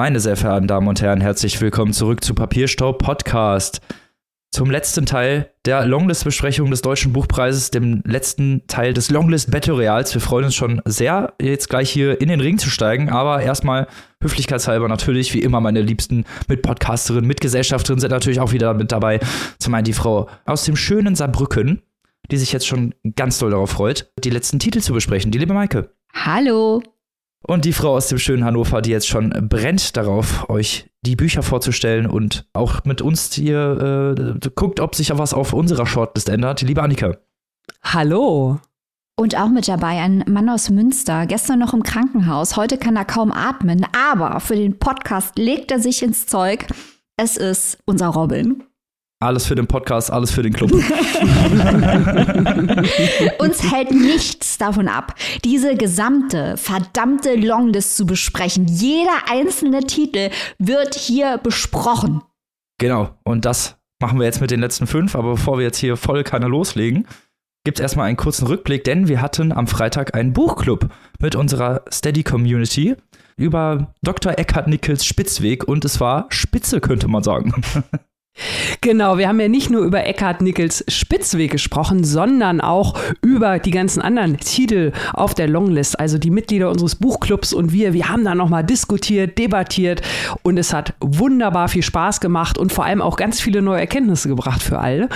Meine sehr verehrten Damen und Herren, herzlich willkommen zurück zu Papierstau Podcast. Zum letzten Teil der Longlist-Besprechung des Deutschen Buchpreises, dem letzten Teil des Longlist Battle Reals. Wir freuen uns schon sehr, jetzt gleich hier in den Ring zu steigen, aber erstmal höflichkeitshalber natürlich, wie immer, meine liebsten Mitpodcasterinnen, Mitgesellschafterinnen sind natürlich auch wieder mit dabei. Zum einen die Frau aus dem schönen Saarbrücken, die sich jetzt schon ganz doll darauf freut, die letzten Titel zu besprechen. Die liebe Maike. Hallo. Und die Frau aus dem schönen Hannover, die jetzt schon brennt darauf, euch die Bücher vorzustellen und auch mit uns hier äh, guckt, ob sich was auf unserer Shortlist ändert. Liebe Annika. Hallo. Und auch mit dabei ein Mann aus Münster, gestern noch im Krankenhaus. Heute kann er kaum atmen, aber für den Podcast legt er sich ins Zeug. Es ist unser Robin. Alles für den Podcast, alles für den Club. Uns hält nichts davon ab, diese gesamte verdammte Longlist zu besprechen. Jeder einzelne Titel wird hier besprochen. Genau, und das machen wir jetzt mit den letzten fünf. Aber bevor wir jetzt hier voll keiner loslegen, gibt es erstmal einen kurzen Rückblick, denn wir hatten am Freitag einen Buchclub mit unserer Steady Community über Dr. Eckhard Nickels Spitzweg und es war spitze, könnte man sagen. Genau, wir haben ja nicht nur über Eckhard Nickels Spitzweg gesprochen, sondern auch über die ganzen anderen Titel auf der Longlist. Also die Mitglieder unseres Buchclubs und wir, wir haben da nochmal diskutiert, debattiert und es hat wunderbar viel Spaß gemacht und vor allem auch ganz viele neue Erkenntnisse gebracht für alle.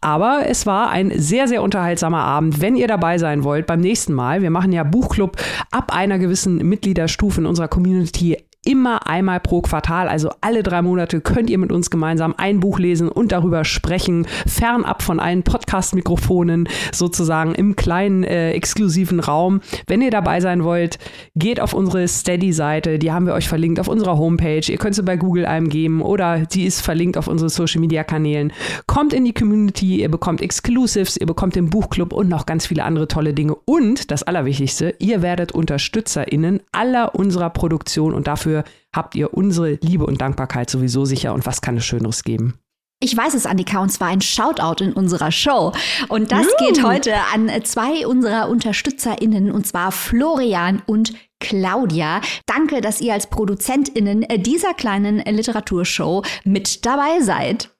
Aber es war ein sehr, sehr unterhaltsamer Abend. Wenn ihr dabei sein wollt beim nächsten Mal, wir machen ja Buchclub ab einer gewissen Mitgliederstufe in unserer Community immer einmal pro Quartal, also alle drei Monate, könnt ihr mit uns gemeinsam ein Buch lesen und darüber sprechen, fernab von allen Podcast-Mikrofonen, sozusagen im kleinen äh, exklusiven Raum. Wenn ihr dabei sein wollt, geht auf unsere Steady-Seite, die haben wir euch verlinkt auf unserer Homepage. Ihr könnt sie bei Google eingeben oder sie ist verlinkt auf unseren Social-Media-Kanälen. Kommt in die Community, ihr bekommt Exclusives, ihr bekommt den Buchclub und noch ganz viele andere tolle Dinge. Und das Allerwichtigste, ihr werdet UnterstützerInnen aller unserer Produktion und dafür dafür habt ihr unsere Liebe und Dankbarkeit sowieso sicher. Und was kann es Schöneres geben? Ich weiß es, Annika, und zwar ein Shoutout in unserer Show. Und das uh. geht heute an zwei unserer UnterstützerInnen, und zwar Florian und Claudia. Danke, dass ihr als ProduzentInnen dieser kleinen Literaturshow mit dabei seid.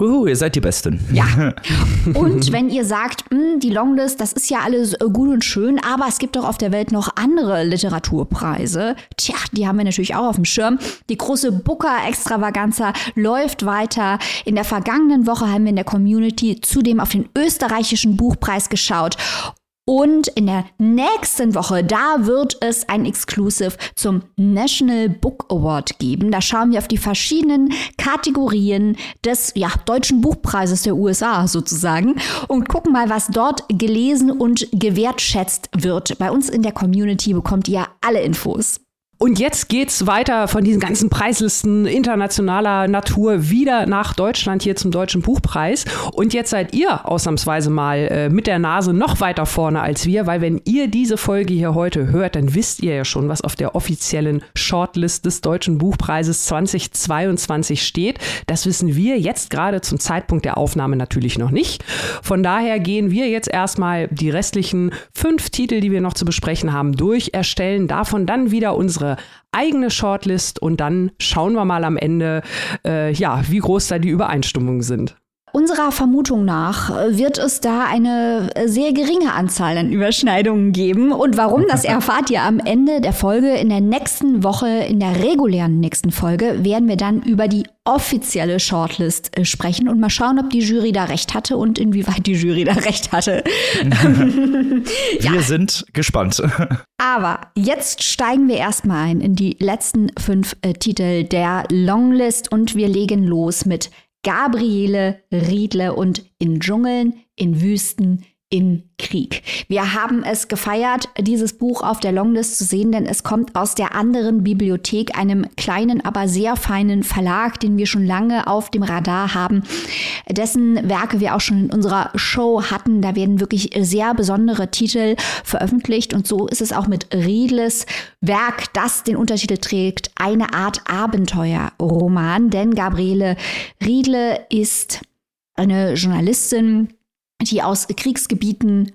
Uhu, ihr seid die Besten. Ja. Und wenn ihr sagt, hm, die Longlist, das ist ja alles äh, gut und schön, aber es gibt doch auf der Welt noch andere Literaturpreise. Tja, die haben wir natürlich auch auf dem Schirm. Die große Booker-Extravaganza läuft weiter. In der vergangenen Woche haben wir in der Community zudem auf den österreichischen Buchpreis geschaut. Und in der nächsten Woche, da wird es ein Exclusive zum National Book Award geben. Da schauen wir auf die verschiedenen Kategorien des ja, deutschen Buchpreises der USA sozusagen und gucken mal, was dort gelesen und gewertschätzt wird. Bei uns in der Community bekommt ihr alle Infos. Und jetzt geht's weiter von diesen ganzen Preislisten internationaler Natur wieder nach Deutschland hier zum Deutschen Buchpreis. Und jetzt seid ihr ausnahmsweise mal äh, mit der Nase noch weiter vorne als wir, weil wenn ihr diese Folge hier heute hört, dann wisst ihr ja schon, was auf der offiziellen Shortlist des Deutschen Buchpreises 2022 steht. Das wissen wir jetzt gerade zum Zeitpunkt der Aufnahme natürlich noch nicht. Von daher gehen wir jetzt erstmal die restlichen fünf Titel, die wir noch zu besprechen haben, durch, erstellen davon dann wieder unsere unsere eigene Shortlist und dann schauen wir mal am Ende, äh, ja, wie groß da die Übereinstimmungen sind. Unserer Vermutung nach wird es da eine sehr geringe Anzahl an Überschneidungen geben. Und warum, das erfahrt ihr am Ende der Folge. In der nächsten Woche, in der regulären nächsten Folge, werden wir dann über die offizielle Shortlist äh, sprechen und mal schauen, ob die Jury da recht hatte und inwieweit die Jury da recht hatte. wir ja. sind gespannt. Aber jetzt steigen wir erstmal ein in die letzten fünf äh, Titel der Longlist und wir legen los mit Gabriele Riedle und in Dschungeln, in Wüsten, im Krieg. Wir haben es gefeiert, dieses Buch auf der Longlist zu sehen, denn es kommt aus der anderen Bibliothek, einem kleinen, aber sehr feinen Verlag, den wir schon lange auf dem Radar haben, dessen Werke wir auch schon in unserer Show hatten. Da werden wirklich sehr besondere Titel veröffentlicht und so ist es auch mit Riedles Werk, das den Untertitel trägt, eine Art Abenteuerroman, denn Gabriele Riedle ist eine Journalistin, die aus Kriegsgebieten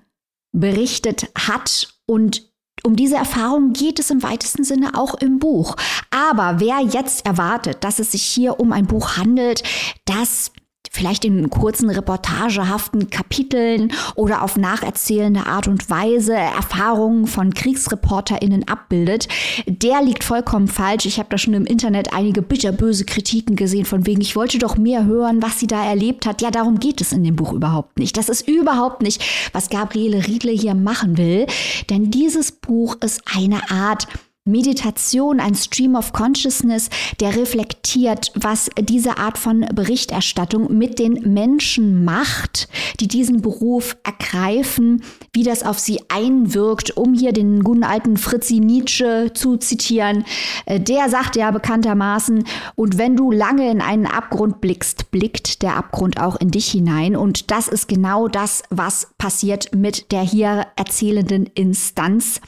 berichtet hat und um diese Erfahrung geht es im weitesten Sinne auch im Buch. Aber wer jetzt erwartet, dass es sich hier um ein Buch handelt, das vielleicht in kurzen reportagehaften Kapiteln oder auf nacherzählende Art und Weise Erfahrungen von KriegsreporterInnen abbildet, der liegt vollkommen falsch. Ich habe da schon im Internet einige bitterböse Kritiken gesehen, von wegen, ich wollte doch mehr hören, was sie da erlebt hat. Ja, darum geht es in dem Buch überhaupt nicht. Das ist überhaupt nicht, was Gabriele Riedle hier machen will. Denn dieses Buch ist eine Art Meditation, ein Stream of Consciousness, der reflektiert, was diese Art von Berichterstattung mit den Menschen macht, die diesen Beruf ergreifen, wie das auf sie einwirkt, um hier den guten alten Fritzi Nietzsche zu zitieren. Äh, der sagt ja bekanntermaßen, und wenn du lange in einen Abgrund blickst, blickt der Abgrund auch in dich hinein. Und das ist genau das, was passiert mit der hier erzählenden Instanz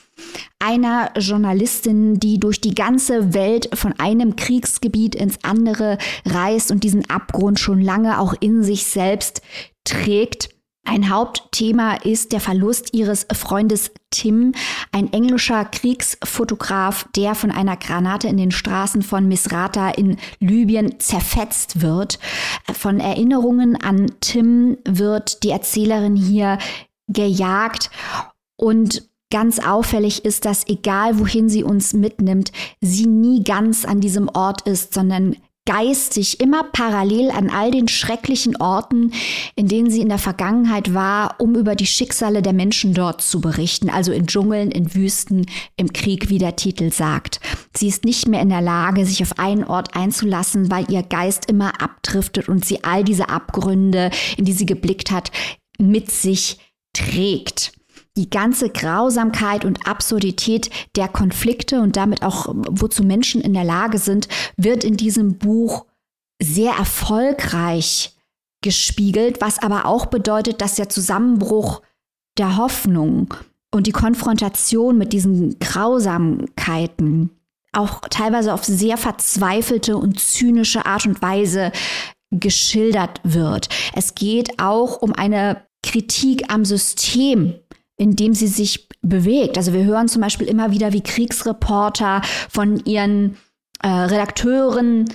einer Journalistin, die durch die ganze Welt von einem Kriegsgebiet ins andere reist und diesen Abgrund schon lange auch in sich selbst trägt. Ein Hauptthema ist der Verlust ihres Freundes Tim, ein englischer Kriegsfotograf, der von einer Granate in den Straßen von Misrata in Libyen zerfetzt wird. Von Erinnerungen an Tim wird die Erzählerin hier gejagt und Ganz auffällig ist, dass egal wohin sie uns mitnimmt, sie nie ganz an diesem Ort ist, sondern geistig immer parallel an all den schrecklichen Orten, in denen sie in der Vergangenheit war, um über die Schicksale der Menschen dort zu berichten, also in Dschungeln, in Wüsten, im Krieg, wie der Titel sagt. Sie ist nicht mehr in der Lage, sich auf einen Ort einzulassen, weil ihr Geist immer abdriftet und sie all diese Abgründe, in die sie geblickt hat, mit sich trägt die ganze Grausamkeit und Absurdität der Konflikte und damit auch, wozu Menschen in der Lage sind, wird in diesem Buch sehr erfolgreich gespiegelt, was aber auch bedeutet, dass der Zusammenbruch der Hoffnung und die Konfrontation mit diesen Grausamkeiten auch teilweise auf sehr verzweifelte und zynische Art und Weise geschildert wird. Es geht auch um eine Kritik am System, in dem sie sich bewegt. Also wir hören zum Beispiel immer wieder, wie Kriegsreporter von ihren äh, Redakteuren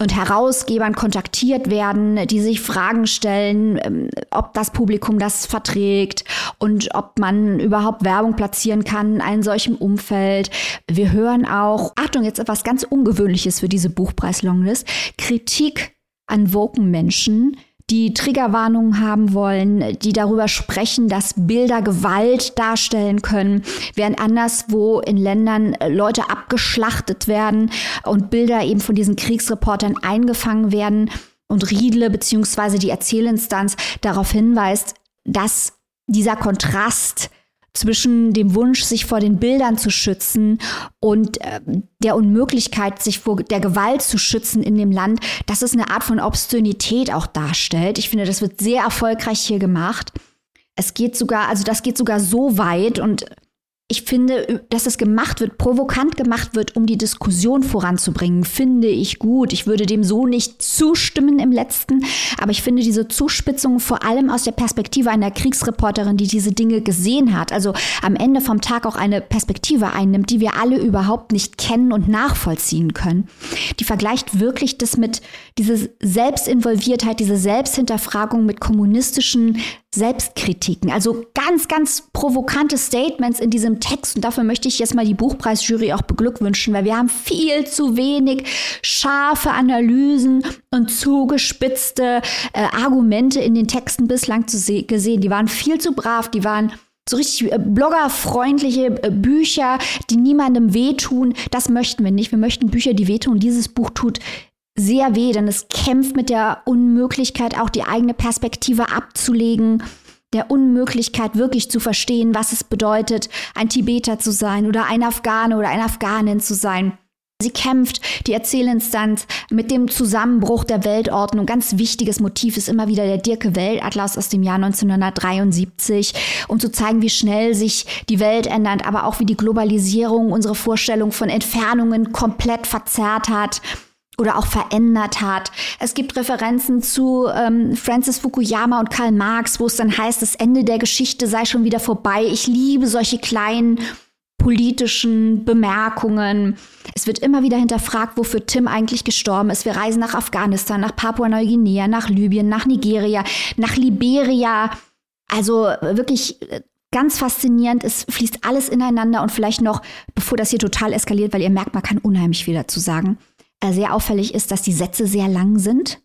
und Herausgebern kontaktiert werden, die sich Fragen stellen, ähm, ob das Publikum das verträgt und ob man überhaupt Werbung platzieren kann in einem solchen Umfeld. Wir hören auch, Achtung, jetzt etwas ganz Ungewöhnliches für diese Buchpreis-Longlist, Kritik an woken Menschen, die Triggerwarnungen haben wollen, die darüber sprechen, dass Bilder Gewalt darstellen können, während anderswo in Ländern äh, Leute abgeschlachtet werden und Bilder eben von diesen Kriegsreportern eingefangen werden und Riedle bzw. die Erzählinstanz darauf hinweist, dass dieser Kontrast zwischen dem Wunsch, sich vor den Bildern zu schützen und äh, der Unmöglichkeit, sich vor der Gewalt zu schützen in dem Land, dass es eine Art von Obszönität auch darstellt. Ich finde, das wird sehr erfolgreich hier gemacht. Es geht sogar, also das geht sogar so weit und ich finde, dass es gemacht wird, provokant gemacht wird, um die Diskussion voranzubringen, finde ich gut. Ich würde dem so nicht zustimmen im letzten, aber ich finde diese Zuspitzung vor allem aus der Perspektive einer Kriegsreporterin, die diese Dinge gesehen hat, also am Ende vom Tag auch eine Perspektive einnimmt, die wir alle überhaupt nicht kennen und nachvollziehen können. Die vergleicht wirklich das mit diese Selbstinvolviertheit, diese Selbsthinterfragung mit kommunistischen Selbstkritiken. Also ganz, ganz provokante Statements in diesem Text. Und dafür möchte ich jetzt mal die Buchpreisjury auch beglückwünschen, weil wir haben viel zu wenig scharfe Analysen und zugespitzte äh, Argumente in den Texten bislang zu gesehen. Die waren viel zu brav, die waren so richtig äh, bloggerfreundliche äh, Bücher, die niemandem wehtun. Das möchten wir nicht. Wir möchten Bücher, die wehtun. Dieses Buch tut sehr weh, denn es kämpft mit der Unmöglichkeit, auch die eigene Perspektive abzulegen, der Unmöglichkeit wirklich zu verstehen, was es bedeutet, ein Tibeter zu sein oder ein Afghane oder eine Afghanin zu sein. Sie kämpft, die Erzählinstanz, mit dem Zusammenbruch der Weltordnung. Ganz wichtiges Motiv ist immer wieder der Dirke Weltatlas aus dem Jahr 1973, um zu zeigen, wie schnell sich die Welt ändert, aber auch wie die Globalisierung unsere Vorstellung von Entfernungen komplett verzerrt hat oder auch verändert hat. Es gibt Referenzen zu ähm, Francis Fukuyama und Karl Marx, wo es dann heißt, das Ende der Geschichte sei schon wieder vorbei. Ich liebe solche kleinen politischen Bemerkungen. Es wird immer wieder hinterfragt, wofür Tim eigentlich gestorben ist. Wir reisen nach Afghanistan, nach Papua-Neuguinea, nach Libyen, nach Nigeria, nach Liberia. Also wirklich äh, ganz faszinierend. Es fließt alles ineinander und vielleicht noch, bevor das hier total eskaliert, weil ihr merkt, man kann unheimlich viel dazu sagen. Äh, sehr auffällig ist, dass die Sätze sehr lang sind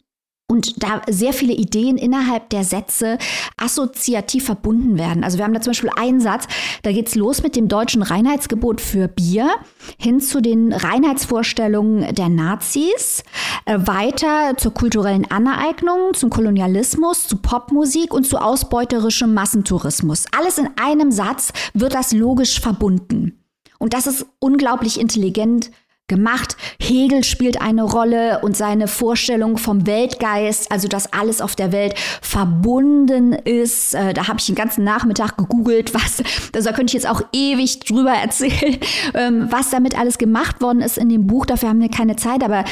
und da sehr viele Ideen innerhalb der Sätze assoziativ verbunden werden. Also wir haben da zum Beispiel einen Satz, da geht es los mit dem deutschen Reinheitsgebot für Bier hin zu den Reinheitsvorstellungen der Nazis, äh, weiter zur kulturellen Aneignung, zum Kolonialismus, zu Popmusik und zu ausbeuterischem Massentourismus. Alles in einem Satz wird das logisch verbunden. Und das ist unglaublich intelligent gemacht. Hegel spielt eine Rolle und seine Vorstellung vom Weltgeist, also dass alles auf der Welt verbunden ist. Äh, da habe ich den ganzen Nachmittag gegoogelt, was, also da könnte ich jetzt auch ewig drüber erzählen, ähm, was damit alles gemacht worden ist in dem Buch. Dafür haben wir keine Zeit, aber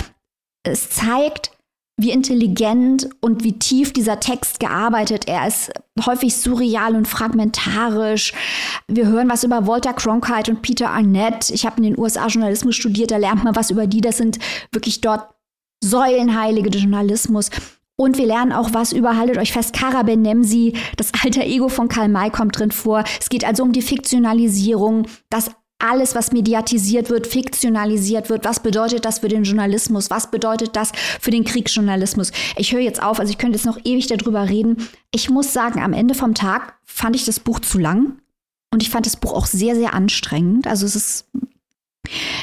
es zeigt, wie intelligent und wie tief dieser Text gearbeitet. Er ist häufig surreal und fragmentarisch. Wir hören was über Walter Cronkite und Peter Arnett. Ich habe in den USA Journalismus studiert, da lernt man was über die. Das sind wirklich dort Säulenheilige des Journalismus. Und wir lernen auch was über, haltet euch fest, Kara Benemsi, das alter Ego von Karl May kommt drin vor. Es geht also um die Fiktionalisierung, das alles, was mediatisiert wird, fiktionalisiert wird. Was bedeutet das für den Journalismus? Was bedeutet das für den Kriegsjournalismus? Ich höre jetzt auf, also ich könnte jetzt noch ewig darüber reden. Ich muss sagen, am Ende vom Tag fand ich das Buch zu lang und ich fand das Buch auch sehr, sehr anstrengend. Also es ist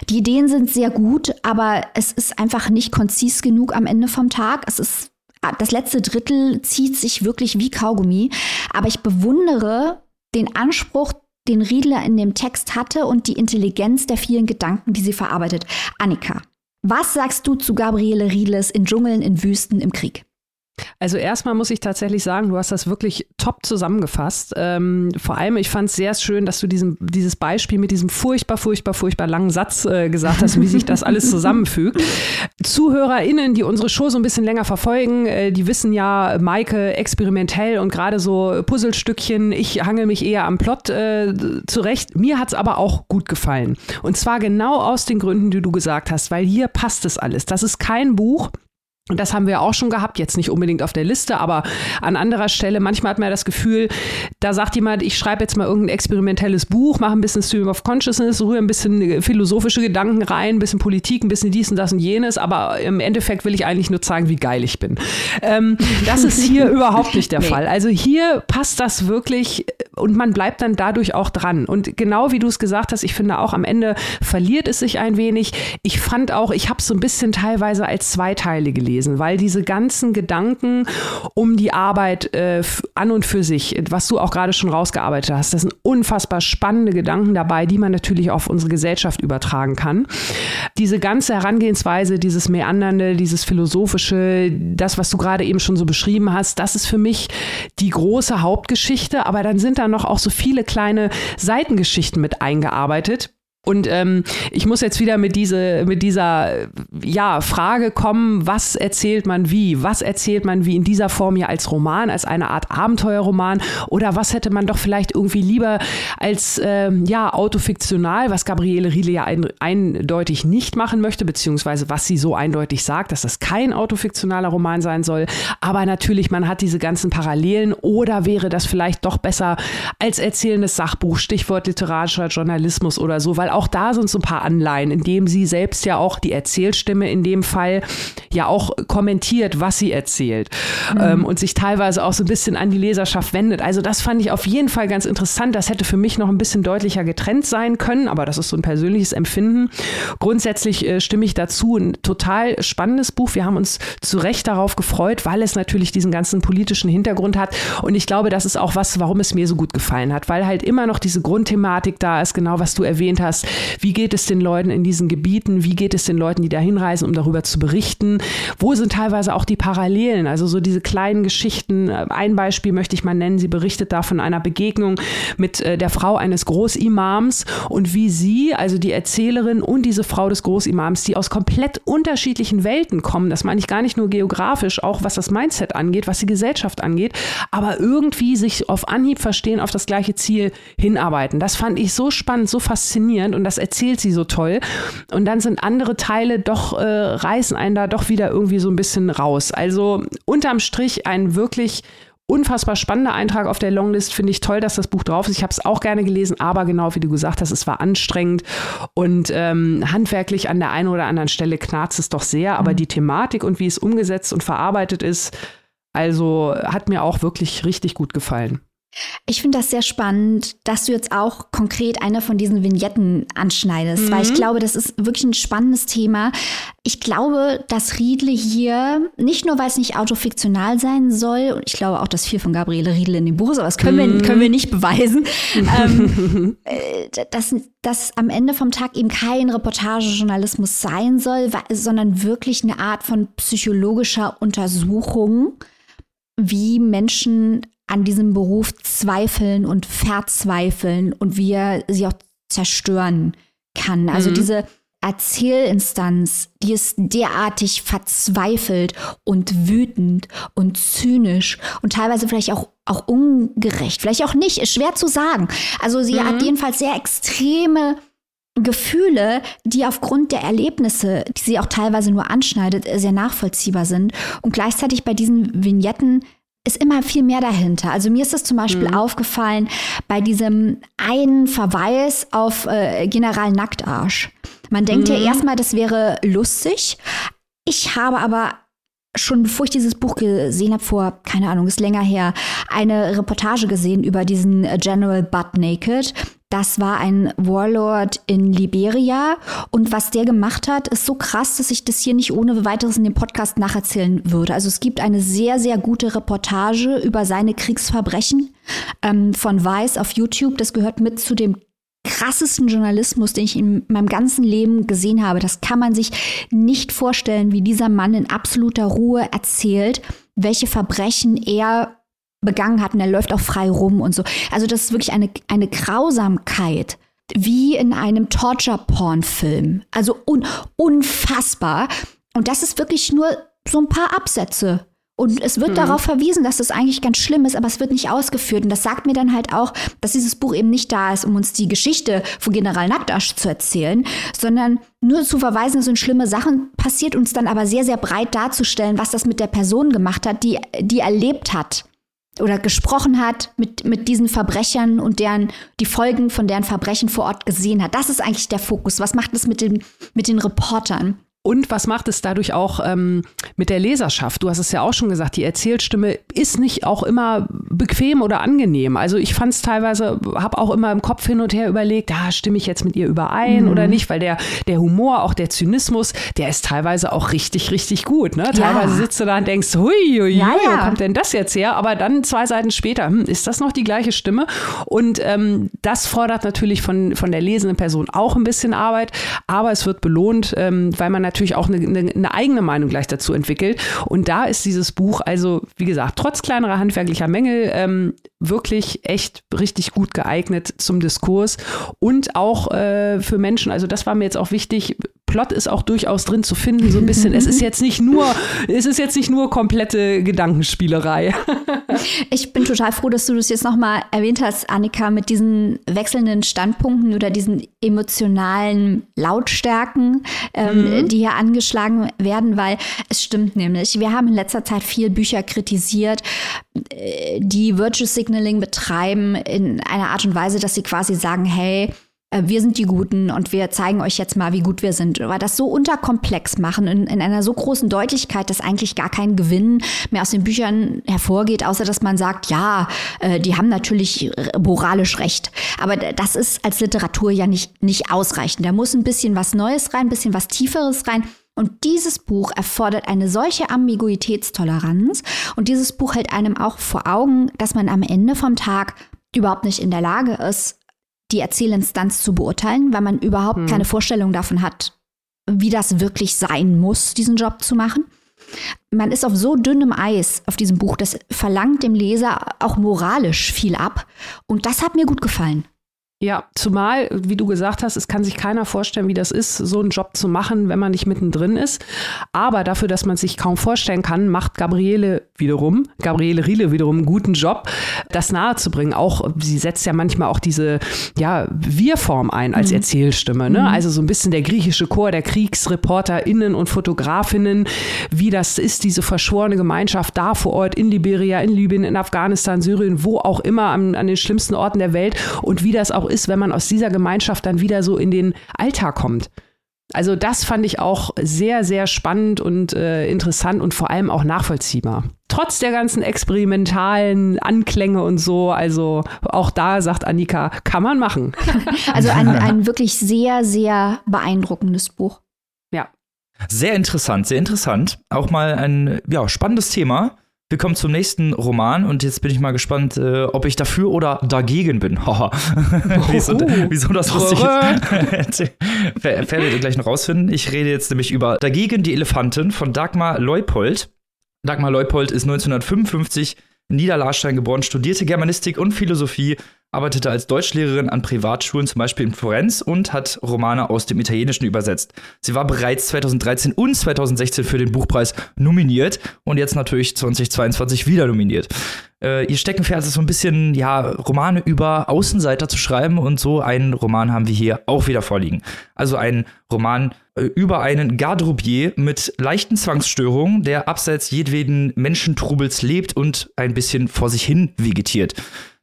die Ideen sind sehr gut, aber es ist einfach nicht konzis genug am Ende vom Tag. Es ist das letzte Drittel zieht sich wirklich wie Kaugummi, aber ich bewundere den Anspruch den Riedler in dem Text hatte und die Intelligenz der vielen Gedanken, die sie verarbeitet. Annika, was sagst du zu Gabriele Riedles in Dschungeln, in Wüsten, im Krieg? Also erstmal muss ich tatsächlich sagen, du hast das wirklich top zusammengefasst. Ähm, vor allem, ich fand es sehr schön, dass du diesen, dieses Beispiel mit diesem furchtbar, furchtbar, furchtbar langen Satz äh, gesagt hast, wie sich das alles zusammenfügt. ZuhörerInnen, die unsere Show so ein bisschen länger verfolgen, äh, die wissen ja, Maike experimentell und gerade so Puzzlestückchen, ich hangel mich eher am Plot äh, zurecht. Mir hat es aber auch gut gefallen. Und zwar genau aus den Gründen, die du gesagt hast, weil hier passt es alles. Das ist kein Buch, und das haben wir auch schon gehabt, jetzt nicht unbedingt auf der Liste, aber an anderer Stelle. Manchmal hat man das Gefühl, da sagt jemand, ich schreibe jetzt mal irgendein experimentelles Buch, mache ein bisschen Stream of Consciousness, rühre ein bisschen philosophische Gedanken rein, ein bisschen Politik, ein bisschen dies und das und jenes, aber im Endeffekt will ich eigentlich nur zeigen, wie geil ich bin. Ähm, das ist hier überhaupt nicht der nee. Fall. Also hier passt das wirklich und man bleibt dann dadurch auch dran. Und genau wie du es gesagt hast, ich finde auch am Ende verliert es sich ein wenig. Ich fand auch, ich habe es so ein bisschen teilweise als Zweiteile gelesen gelesen, weil diese ganzen Gedanken um die Arbeit äh, an und für sich, was du auch gerade schon rausgearbeitet hast, das sind unfassbar spannende Gedanken dabei, die man natürlich auf unsere Gesellschaft übertragen kann. Diese ganze Herangehensweise, dieses Meandernde, dieses Philosophische, das, was du gerade eben schon so beschrieben hast, das ist für mich die große Hauptgeschichte, aber dann sind da noch auch so viele kleine Seitengeschichten mit eingearbeitet und ähm, ich muss jetzt wieder mit, diese, mit dieser ja, Frage kommen, was erzählt man wie? Was erzählt man wie in dieser Form hier als Roman, als eine Art Abenteuerroman? Oder was hätte man doch vielleicht irgendwie lieber als ähm, ja, autofiktional, was Gabriele Riele ja ein, eindeutig nicht machen möchte, beziehungsweise was sie so eindeutig sagt, dass das kein autofiktionaler Roman sein soll. Aber natürlich, man hat diese ganzen Parallelen. Oder wäre das vielleicht doch besser als erzählendes Sachbuch, Stichwort literarischer Journalismus oder so, weil auch auch da sind so ein paar Anleihen, indem sie selbst ja auch die Erzählstimme in dem Fall ja auch kommentiert, was sie erzählt mhm. ähm, und sich teilweise auch so ein bisschen an die Leserschaft wendet. Also das fand ich auf jeden Fall ganz interessant. Das hätte für mich noch ein bisschen deutlicher getrennt sein können, aber das ist so ein persönliches Empfinden. Grundsätzlich äh, stimme ich dazu. Ein total spannendes Buch. Wir haben uns zu Recht darauf gefreut, weil es natürlich diesen ganzen politischen Hintergrund hat. Und ich glaube, das ist auch was, warum es mir so gut gefallen hat, weil halt immer noch diese Grundthematik da ist, genau was du erwähnt hast hast. Wie geht es den Leuten in diesen Gebieten? Wie geht es den Leuten, die da hinreisen, um darüber zu berichten? Wo sind teilweise auch die Parallelen? Also so diese kleinen Geschichten. Ein Beispiel möchte ich mal nennen. Sie berichtet da von einer Begegnung mit äh, der Frau eines Großimams und wie sie, also die Erzählerin und diese Frau des Großimams, die aus komplett unterschiedlichen Welten kommen, das meine ich gar nicht nur geografisch, auch was das Mindset angeht, was die Gesellschaft angeht, aber irgendwie sich auf Anhieb verstehen, auf das gleiche Ziel hinarbeiten. Das fand ich so spannend, so faszinierend und das erzählt sie so toll. Und dann sind andere Teile doch, äh, reißen einen da doch wieder irgendwie so ein bisschen raus. Also unterm Strich ein wirklich unfassbar spannender Eintrag auf der Longlist. Finde ich toll, dass das Buch drauf ist. Ich habe es auch gerne gelesen, aber genau wie du gesagt hast, es war anstrengend und ähm, handwerklich an der einen oder anderen Stelle knarzt es doch sehr. Aber mhm. die Thematik und wie es umgesetzt und verarbeitet ist, also hat mir auch wirklich richtig gut gefallen. Ich finde das sehr spannend, dass du jetzt auch konkret eine von diesen Vignetten anschneidest, mhm. weil ich mhm. glaube, das ist wirklich ein spannendes Thema. Ich glaube, dass Riedle hier, nicht nur weil es nicht autofiktional sein soll, und ich glaube auch, dass viel von Gabriele Riedle in dem Buch ist, aber das können, mhm. wir, können wir nicht beweisen, ähm, äh, dass, dass am Ende vom Tag eben kein Reportagejournalismus sein soll, sondern wirklich eine Art von psychologischer Untersuchung wie Menschen an diesem Beruf zweifeln und verzweifeln und wie er sie auch zerstören kann. Also mhm. diese Erzählinstanz, die ist derartig verzweifelt und wütend und zynisch und teilweise vielleicht auch, auch ungerecht, vielleicht auch nicht, ist schwer zu sagen. Also sie mhm. hat jedenfalls sehr extreme Gefühle, die aufgrund der Erlebnisse, die sie auch teilweise nur anschneidet, sehr nachvollziehbar sind. Und gleichzeitig bei diesen Vignetten ist immer viel mehr dahinter. Also mir ist es zum Beispiel mhm. aufgefallen bei diesem einen Verweis auf äh, General Nacktarsch. Man denkt mhm. ja erstmal, das wäre lustig. Ich habe aber schon bevor ich dieses Buch gesehen habe, vor, keine Ahnung, ist länger her, eine Reportage gesehen über diesen General Butt Naked, das war ein Warlord in Liberia. Und was der gemacht hat, ist so krass, dass ich das hier nicht ohne weiteres in dem Podcast nacherzählen würde. Also es gibt eine sehr, sehr gute Reportage über seine Kriegsverbrechen ähm, von Weiß auf YouTube. Das gehört mit zu dem krassesten Journalismus, den ich in meinem ganzen Leben gesehen habe. Das kann man sich nicht vorstellen, wie dieser Mann in absoluter Ruhe erzählt, welche Verbrechen er begangen hat und er läuft auch frei rum und so. Also das ist wirklich eine, eine Grausamkeit, wie in einem Torture-Porn-Film. Also un, unfassbar. Und das ist wirklich nur so ein paar Absätze. Und es wird mhm. darauf verwiesen, dass das eigentlich ganz schlimm ist, aber es wird nicht ausgeführt. Und das sagt mir dann halt auch, dass dieses Buch eben nicht da ist, um uns die Geschichte von General Nacktasch zu erzählen, sondern nur zu verweisen, dass so schlimme Sachen passiert, uns dann aber sehr, sehr breit darzustellen, was das mit der Person gemacht hat, die, die erlebt hat oder gesprochen hat mit, mit diesen Verbrechern und deren, die Folgen von deren Verbrechen vor Ort gesehen hat. Das ist eigentlich der Fokus. Was macht es mit, den mit den Reportern? Und was macht es dadurch auch ähm, mit der Leserschaft? Du hast es ja auch schon gesagt, die Erzählstimme ist nicht auch immer bequem oder angenehm. Also ich fand es teilweise, habe auch immer im Kopf hin und her überlegt, da ah, stimme ich jetzt mit ihr überein mhm. oder nicht, weil der, der Humor, auch der Zynismus, der ist teilweise auch richtig, richtig gut. Ne? Teilweise ja. sitzt du da und denkst, hui, hui, ja, ja. wo kommt denn das jetzt her? Aber dann zwei Seiten später, hm, ist das noch die gleiche Stimme? Und ähm, das fordert natürlich von, von der lesenden Person auch ein bisschen Arbeit, aber es wird belohnt, ähm, weil man natürlich natürlich auch eine, eine, eine, eigene Meinung gleich dazu entwickelt. Und da ist dieses Buch, also wie gesagt, trotz kleinerer handwerklicher Mängel, ähm, wirklich echt richtig gut geeignet zum Diskurs und auch äh, für Menschen. Also das war mir jetzt auch wichtig. Plot ist auch durchaus drin zu finden, so ein bisschen. es ist jetzt nicht nur, es ist jetzt nicht nur komplette Gedankenspielerei. ich bin total froh, dass du das jetzt nochmal erwähnt hast, Annika, mit diesen wechselnden Standpunkten oder diesen emotionalen Lautstärken, ähm, mhm. die hier angeschlagen werden, weil es stimmt nämlich. Wir haben in letzter Zeit viel Bücher kritisiert, äh, die Virtual Signaling betreiben in einer Art und Weise, dass sie quasi sagen, hey, wir sind die Guten und wir zeigen euch jetzt mal, wie gut wir sind. Aber das so unterkomplex machen, in, in, einer so großen Deutlichkeit, dass eigentlich gar kein Gewinn mehr aus den Büchern hervorgeht, außer dass man sagt, ja, äh, die haben natürlich moralisch recht. Aber das ist als Literatur ja nicht, nicht ausreichend. Da muss ein bisschen was Neues rein, ein bisschen was Tieferes rein. Und dieses Buch erfordert eine solche Ambiguitätstoleranz und dieses Buch hält einem auch vor Augen, dass man am Ende vom Tag überhaupt nicht in der Lage ist, die Erzählinstanz zu beurteilen, weil man überhaupt hm. keine Vorstellung davon hat, wie das wirklich sein muss, diesen Job zu machen. Man ist auf so dünnem Eis auf diesem Buch, das verlangt dem Leser auch moralisch viel ab. Und das hat mir gut gefallen. Ja, zumal, wie du gesagt hast, es kann sich keiner vorstellen, wie das ist, so einen Job zu machen, wenn man nicht mittendrin ist. Aber dafür, dass man sich kaum vorstellen kann, macht Gabriele wiederum, Gabriele Riele wiederum einen guten Job, das nahezubringen. Auch, sie setzt ja manchmal auch diese, ja, Wir-Form ein als mhm. Erzählstimme. Ne? Mhm. Also so ein bisschen der griechische Chor der KriegsreporterInnen und Fotografinnen, wie das ist, diese verschworene Gemeinschaft da vor Ort in Liberia, in Libyen, in Afghanistan, Syrien, wo auch immer an, an den schlimmsten Orten der Welt und wie das auch ist, wenn man aus dieser Gemeinschaft dann wieder so in den Alltag kommt. Also das fand ich auch sehr, sehr spannend und äh, interessant und vor allem auch nachvollziehbar. Trotz der ganzen experimentalen Anklänge und so, also auch da sagt Annika, kann man machen. Also ein, ein wirklich sehr, sehr beeindruckendes Buch. Ja. Sehr interessant, sehr interessant. Auch mal ein ja, spannendes Thema. Wir kommen zum nächsten Roman und jetzt bin ich mal gespannt, äh, ob ich dafür oder dagegen bin. wieso, wieso das lustig ist, werdet ihr gleich noch rausfinden. Ich rede jetzt nämlich über Dagegen die Elefanten von Dagmar Leupold. Dagmar Leupold ist 1955 in Niederlarstein geboren, studierte Germanistik und Philosophie arbeitete als Deutschlehrerin an Privatschulen, zum Beispiel in Florenz, und hat Romane aus dem Italienischen übersetzt. Sie war bereits 2013 und 2016 für den Buchpreis nominiert und jetzt natürlich 2022 wieder nominiert. Äh, ihr Steckenpferd ist so ein bisschen, ja, Romane über Außenseiter zu schreiben und so einen Roman haben wir hier auch wieder vorliegen. Also ein Roman über einen Garderobier mit leichten Zwangsstörungen, der abseits jedweden Menschentrubels lebt und ein bisschen vor sich hin vegetiert.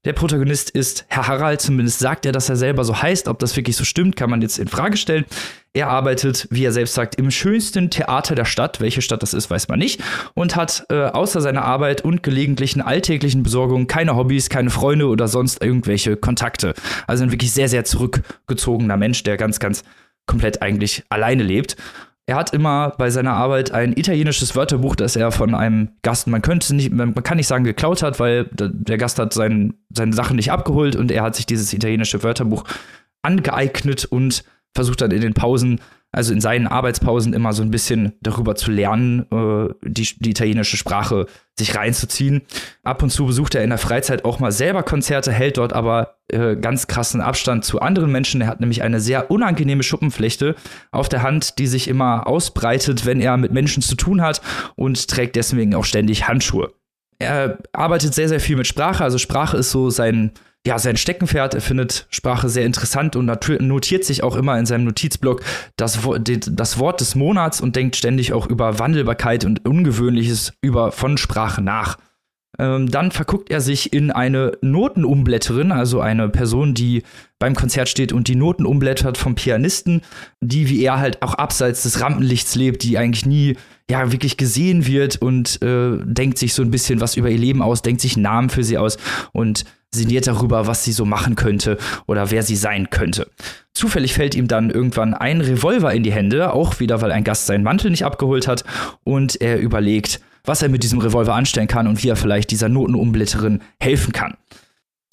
Der Protagonist ist Herr Harald, zumindest sagt er, dass er selber so heißt. Ob das wirklich so stimmt, kann man jetzt in Frage stellen. Er arbeitet, wie er selbst sagt, im schönsten Theater der Stadt. Welche Stadt das ist, weiß man nicht. Und hat äh, außer seiner Arbeit und gelegentlichen alltäglichen Besorgungen keine Hobbys, keine Freunde oder sonst irgendwelche Kontakte. Also ein wirklich sehr, sehr zurückgezogener Mensch, der ganz, ganz komplett eigentlich alleine lebt. Er hat immer bei seiner Arbeit ein italienisches Wörterbuch, das er von einem Gast, man könnte nicht, man kann nicht sagen geklaut hat, weil der Gast hat sein, seine Sachen nicht abgeholt und er hat sich dieses italienische Wörterbuch angeeignet und versucht dann in den Pausen also in seinen Arbeitspausen immer so ein bisschen darüber zu lernen, äh, die, die italienische Sprache sich reinzuziehen. Ab und zu besucht er in der Freizeit auch mal selber Konzerte, hält dort aber äh, ganz krassen Abstand zu anderen Menschen. Er hat nämlich eine sehr unangenehme Schuppenflechte auf der Hand, die sich immer ausbreitet, wenn er mit Menschen zu tun hat und trägt deswegen auch ständig Handschuhe. Er arbeitet sehr, sehr viel mit Sprache. Also Sprache ist so sein ja, sein Steckenpferd. Er findet Sprache sehr interessant und notiert sich auch immer in seinem Notizblock das, das Wort des Monats und denkt ständig auch über Wandelbarkeit und Ungewöhnliches über von Sprache nach. Ähm, dann verguckt er sich in eine Notenumblätterin, also eine Person, die beim Konzert steht und die Noten umblättert vom Pianisten, die wie er halt auch abseits des Rampenlichts lebt, die eigentlich nie ja wirklich gesehen wird und äh, denkt sich so ein bisschen was über ihr Leben aus, denkt sich Namen für sie aus und sinniert darüber, was sie so machen könnte oder wer sie sein könnte. Zufällig fällt ihm dann irgendwann ein Revolver in die Hände, auch wieder, weil ein Gast seinen Mantel nicht abgeholt hat, und er überlegt, was er mit diesem Revolver anstellen kann und wie er vielleicht dieser Notenumblätterin helfen kann.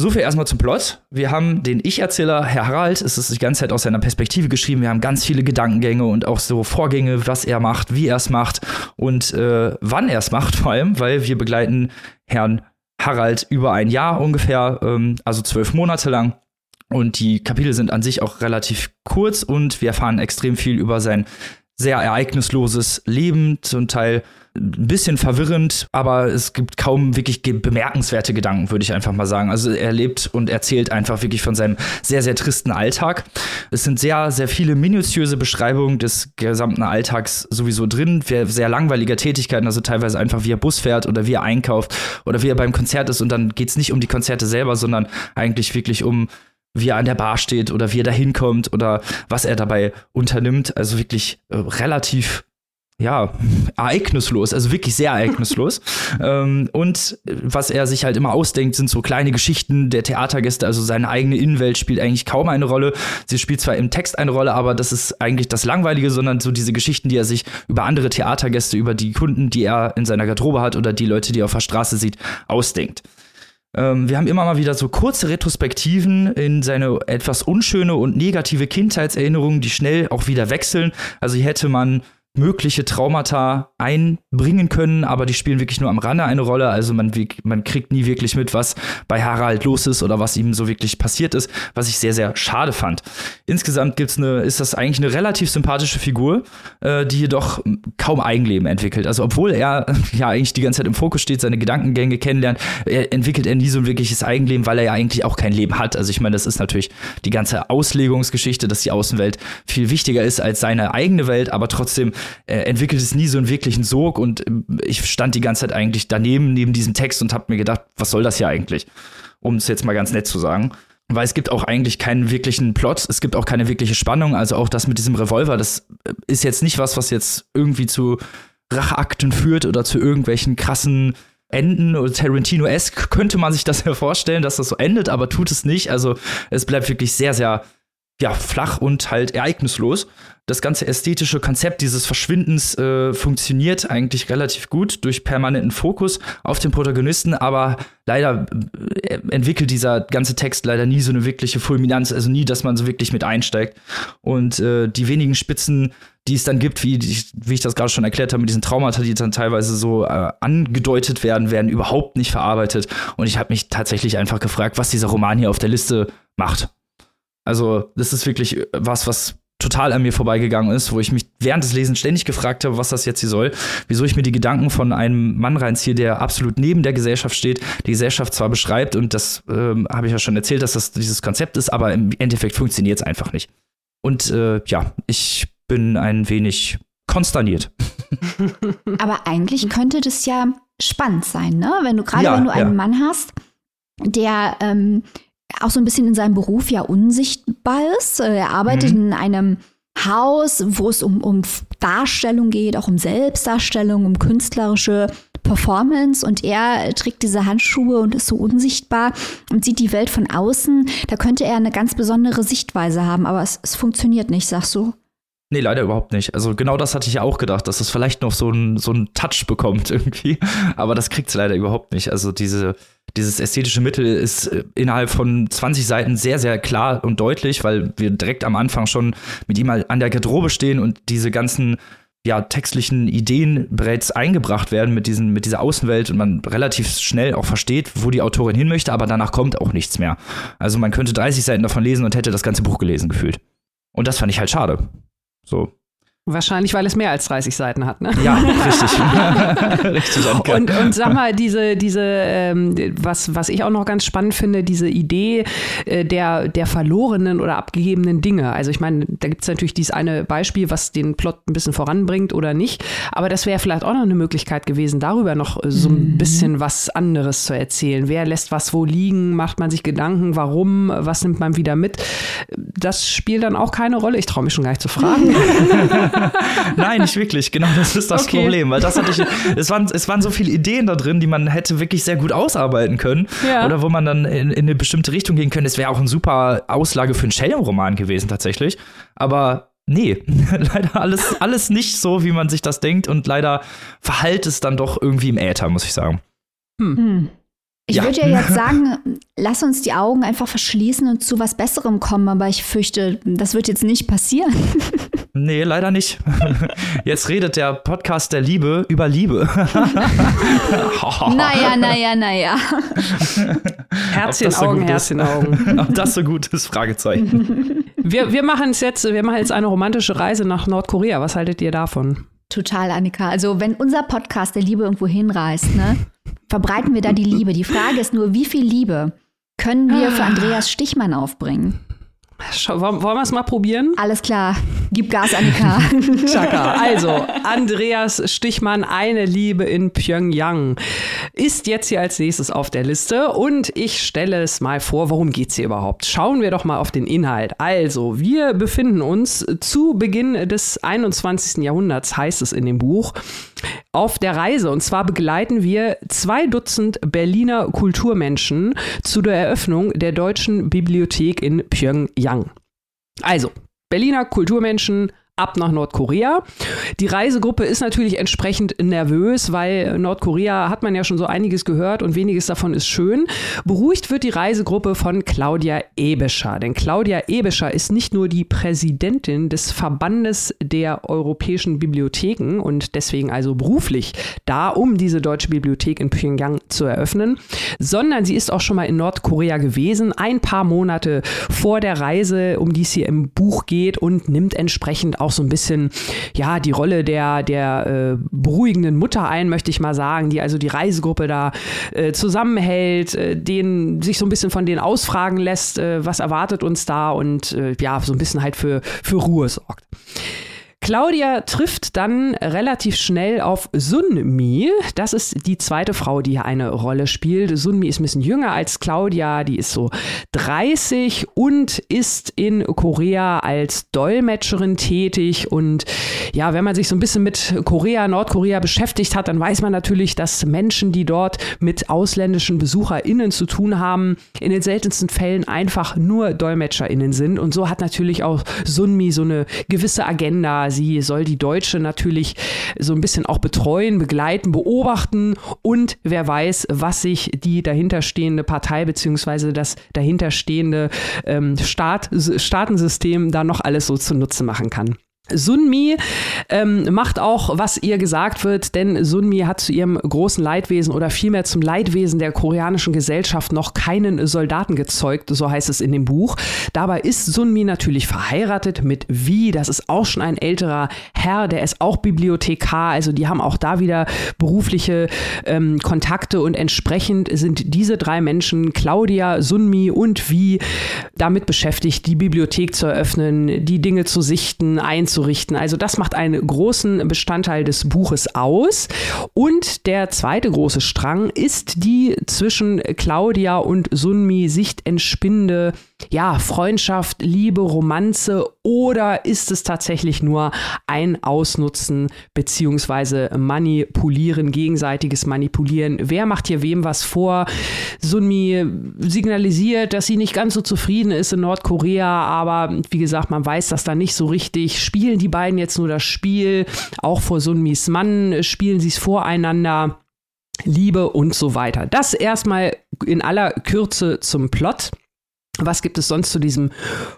So viel erstmal zum Plot. Wir haben den Ich-Erzähler, Herr Harald, es ist die ganze Zeit aus seiner Perspektive geschrieben. Wir haben ganz viele Gedankengänge und auch so Vorgänge, was er macht, wie er es macht und äh, wann er es macht, vor allem, weil wir begleiten Herrn Harald über ein Jahr ungefähr, ähm, also zwölf Monate lang. Und die Kapitel sind an sich auch relativ kurz und wir erfahren extrem viel über sein sehr ereignisloses Leben, zum Teil ein bisschen verwirrend, aber es gibt kaum wirklich bemerkenswerte Gedanken, würde ich einfach mal sagen. Also er lebt und erzählt einfach wirklich von seinem sehr, sehr tristen Alltag. Es sind sehr, sehr viele minutiöse Beschreibungen des gesamten Alltags sowieso drin, sehr langweiliger Tätigkeiten, also teilweise einfach wie er Bus fährt oder wie er einkauft oder wie er beim Konzert ist und dann geht es nicht um die Konzerte selber, sondern eigentlich wirklich um wie er an der Bar steht oder wie er da hinkommt oder was er dabei unternimmt. Also wirklich äh, relativ ja, ereignislos, also wirklich sehr ereignislos. ähm, und was er sich halt immer ausdenkt, sind so kleine Geschichten der Theatergäste, also seine eigene Innenwelt spielt eigentlich kaum eine Rolle. Sie spielt zwar im Text eine Rolle, aber das ist eigentlich das Langweilige, sondern so diese Geschichten, die er sich über andere Theatergäste, über die Kunden, die er in seiner Garderobe hat oder die Leute, die er auf der Straße sieht, ausdenkt. Ähm, wir haben immer mal wieder so kurze Retrospektiven in seine etwas unschöne und negative Kindheitserinnerungen, die schnell auch wieder wechseln. Also hier hätte man mögliche Traumata einbringen können, aber die spielen wirklich nur am Rande eine Rolle. Also man, man kriegt nie wirklich mit, was bei Harald los ist oder was ihm so wirklich passiert ist, was ich sehr, sehr schade fand. Insgesamt gibt's eine, ist das eigentlich eine relativ sympathische Figur, äh, die jedoch kaum Eigenleben entwickelt. Also obwohl er ja eigentlich die ganze Zeit im Fokus steht, seine Gedankengänge kennenlernt, er entwickelt er nie so ein wirkliches Eigenleben, weil er ja eigentlich auch kein Leben hat. Also ich meine, das ist natürlich die ganze Auslegungsgeschichte, dass die Außenwelt viel wichtiger ist als seine eigene Welt, aber trotzdem äh, entwickelt es nie so einen wirklichen Sog und äh, ich stand die ganze Zeit eigentlich daneben, neben diesem Text und habe mir gedacht, was soll das hier eigentlich? Um es jetzt mal ganz nett zu sagen. Weil es gibt auch eigentlich keinen wirklichen Plot, es gibt auch keine wirkliche Spannung. Also auch das mit diesem Revolver, das äh, ist jetzt nicht was, was jetzt irgendwie zu Racheakten führt oder zu irgendwelchen krassen Enden oder Tarantino-esque könnte man sich das ja vorstellen, dass das so endet, aber tut es nicht. Also es bleibt wirklich sehr, sehr ja, flach und halt ereignislos. Das ganze ästhetische Konzept dieses Verschwindens äh, funktioniert eigentlich relativ gut durch permanenten Fokus auf den Protagonisten, aber leider äh, entwickelt dieser ganze Text leider nie so eine wirkliche Fulminanz, also nie, dass man so wirklich mit einsteigt. Und äh, die wenigen Spitzen, die es dann gibt, wie, wie ich das gerade schon erklärt habe, mit diesen Traumata, die dann teilweise so äh, angedeutet werden, werden überhaupt nicht verarbeitet. Und ich habe mich tatsächlich einfach gefragt, was dieser Roman hier auf der Liste macht. Also, das ist wirklich was, was total an mir vorbeigegangen ist, wo ich mich während des Lesens ständig gefragt habe, was das jetzt hier soll, wieso ich mir die Gedanken von einem Mann reinziehe, der absolut neben der Gesellschaft steht, die Gesellschaft zwar beschreibt und das ähm, habe ich ja schon erzählt, dass das dieses Konzept ist, aber im Endeffekt funktioniert es einfach nicht. Und äh, ja, ich bin ein wenig konsterniert. aber eigentlich könnte das ja spannend sein, ne? Wenn du gerade ja, wenn du einen ja. Mann hast, der ähm, auch so ein bisschen in seinem Beruf ja unsichtbar ist. Äh, er arbeitet mhm. in einem Haus, wo es um, um Darstellung geht, auch um Selbstdarstellung, um künstlerische Performance und er trägt diese Handschuhe und ist so unsichtbar und sieht die Welt von außen. Da könnte er eine ganz besondere Sichtweise haben, aber es, es funktioniert nicht, sagst du? Nee, leider überhaupt nicht. Also genau das hatte ich ja auch gedacht, dass es vielleicht noch so einen so Touch bekommt irgendwie. Aber das kriegt es leider überhaupt nicht. Also diese, dieses ästhetische Mittel ist äh, innerhalb von 20 Seiten sehr, sehr klar und deutlich, weil wir direkt am Anfang schon mit ihm an der Garderobe stehen und diese ganzen ja, textlichen Ideen bereits eingebracht werden mit, diesen, mit dieser Außenwelt und man relativ schnell auch versteht, wo die Autorin hin möchte, aber danach kommt auch nichts mehr. Also man könnte 30 Seiten davon lesen und hätte das ganze Buch gelesen gefühlt. Und das fand ich halt schade. So. Wahrscheinlich, weil es mehr als 30 Seiten hat, ne? Ja, richtig. richtig und, und sag mal, diese, diese ähm, was, was ich auch noch ganz spannend finde, diese Idee äh, der, der verlorenen oder abgegebenen Dinge. Also ich meine, da gibt es natürlich dieses eine Beispiel, was den Plot ein bisschen voranbringt oder nicht. Aber das wäre vielleicht auch noch eine Möglichkeit gewesen, darüber noch so ein mhm. bisschen was anderes zu erzählen. Wer lässt was wo liegen? Macht man sich Gedanken? Warum? Was nimmt man wieder mit? Das spielt dann auch keine Rolle. Ich traue mich schon gar nicht zu fragen. Nein, nicht wirklich. Genau, das ist das okay. Problem. Weil das hatte ich, es waren, es waren so viele Ideen da drin, die man hätte wirklich sehr gut ausarbeiten können. Ja. Oder wo man dann in, in eine bestimmte Richtung gehen könnte. Es wäre auch eine super Auslage für einen Schellenroman gewesen, tatsächlich. Aber Nee, leider alles, alles nicht so, wie man sich das denkt und leider verhallt es dann doch irgendwie im Äther, muss ich sagen. Hm. hm. Ich ja. würde ja jetzt sagen, lass uns die Augen einfach verschließen und zu was Besserem kommen, aber ich fürchte, das wird jetzt nicht passieren. Nee, leider nicht. Jetzt redet der Podcast der Liebe über Liebe. naja, naja, naja. Herzchen Augen, Herzchen Augen. Ob das so gut ist, Fragezeichen. Wir, wir machen jetzt, wir machen jetzt eine romantische Reise nach Nordkorea. Was haltet ihr davon? Total, Annika. Also, wenn unser Podcast der Liebe irgendwo hinreist, ne, verbreiten wir da die Liebe. Die Frage ist nur, wie viel Liebe können wir für Andreas Stichmann aufbringen? Schau, wollen wir es mal probieren? Alles klar. Gib Gas, Annika. Chaka. Also, Andreas Stichmann, eine Liebe in Pyongyang, ist jetzt hier als nächstes auf der Liste. Und ich stelle es mal vor, worum geht es hier überhaupt? Schauen wir doch mal auf den Inhalt. Also, wir befinden uns zu Beginn des 21. Jahrhunderts, heißt es in dem Buch, auf der Reise. Und zwar begleiten wir zwei Dutzend Berliner Kulturmenschen zu der Eröffnung der Deutschen Bibliothek in Pyongyang. Also, Berliner Kulturmenschen, ab nach Nordkorea. Die Reisegruppe ist natürlich entsprechend nervös, weil Nordkorea hat man ja schon so einiges gehört und weniges davon ist schön. Beruhigt wird die Reisegruppe von Claudia Ebescher, denn Claudia Ebescher ist nicht nur die Präsidentin des Verbandes der europäischen Bibliotheken und deswegen also beruflich da, um diese deutsche Bibliothek in Pyongyang zu eröffnen, sondern sie ist auch schon mal in Nordkorea gewesen, ein paar Monate vor der Reise, um die es hier im Buch geht und nimmt entsprechend auch so ein bisschen, ja, die Rolle der, der äh, beruhigenden Mutter ein, möchte ich mal sagen, die also die Reisegruppe da äh, zusammenhält, äh, den sich so ein bisschen von denen ausfragen lässt, äh, was erwartet uns da und äh, ja, so ein bisschen halt für, für Ruhe sorgt. Claudia trifft dann relativ schnell auf Sunmi. Das ist die zweite Frau, die hier eine Rolle spielt. Sunmi ist ein bisschen jünger als Claudia, die ist so 30 und ist in Korea als Dolmetscherin tätig. Und ja, wenn man sich so ein bisschen mit Korea, Nordkorea beschäftigt hat, dann weiß man natürlich, dass Menschen, die dort mit ausländischen BesucherInnen zu tun haben, in den seltensten Fällen einfach nur DolmetscherInnen sind. Und so hat natürlich auch Sunmi so eine gewisse Agenda sie soll die Deutsche natürlich so ein bisschen auch betreuen, begleiten, beobachten und wer weiß, was sich die dahinterstehende Partei bzw. das dahinterstehende ähm, Staat, Staatensystem da noch alles so zunutze machen kann. Sunmi ähm, macht auch, was ihr gesagt wird, denn Sunmi hat zu ihrem großen Leidwesen oder vielmehr zum Leidwesen der koreanischen Gesellschaft noch keinen Soldaten gezeugt, so heißt es in dem Buch. Dabei ist Sunmi natürlich verheiratet mit Vi, das ist auch schon ein älterer Herr, der ist auch Bibliothekar, also die haben auch da wieder berufliche ähm, Kontakte und entsprechend sind diese drei Menschen, Claudia, Sunmi und Vi, damit beschäftigt, die Bibliothek zu eröffnen, die Dinge zu sichten, einzurichten auszurichten. Also das macht einen großen Bestandteil des Buches aus. Und der zweite große Strang ist die zwischen Claudia und Sunmi sich entspinnende ja, Freundschaft, Liebe, Romanze oder ist es tatsächlich nur ein Ausnutzen beziehungsweise Manipulieren, gegenseitiges Manipulieren? Wer macht hier wem was vor? Sunmi signalisiert, dass sie nicht ganz so zufrieden ist in Nordkorea, aber wie gesagt, man weiß das da nicht so richtig. Spielen die beiden jetzt nur das Spiel? Auch vor Sunmis Mann spielen sie es voreinander? Liebe und so weiter. Das erstmal in aller Kürze zum Plot. Was gibt es sonst zu diesem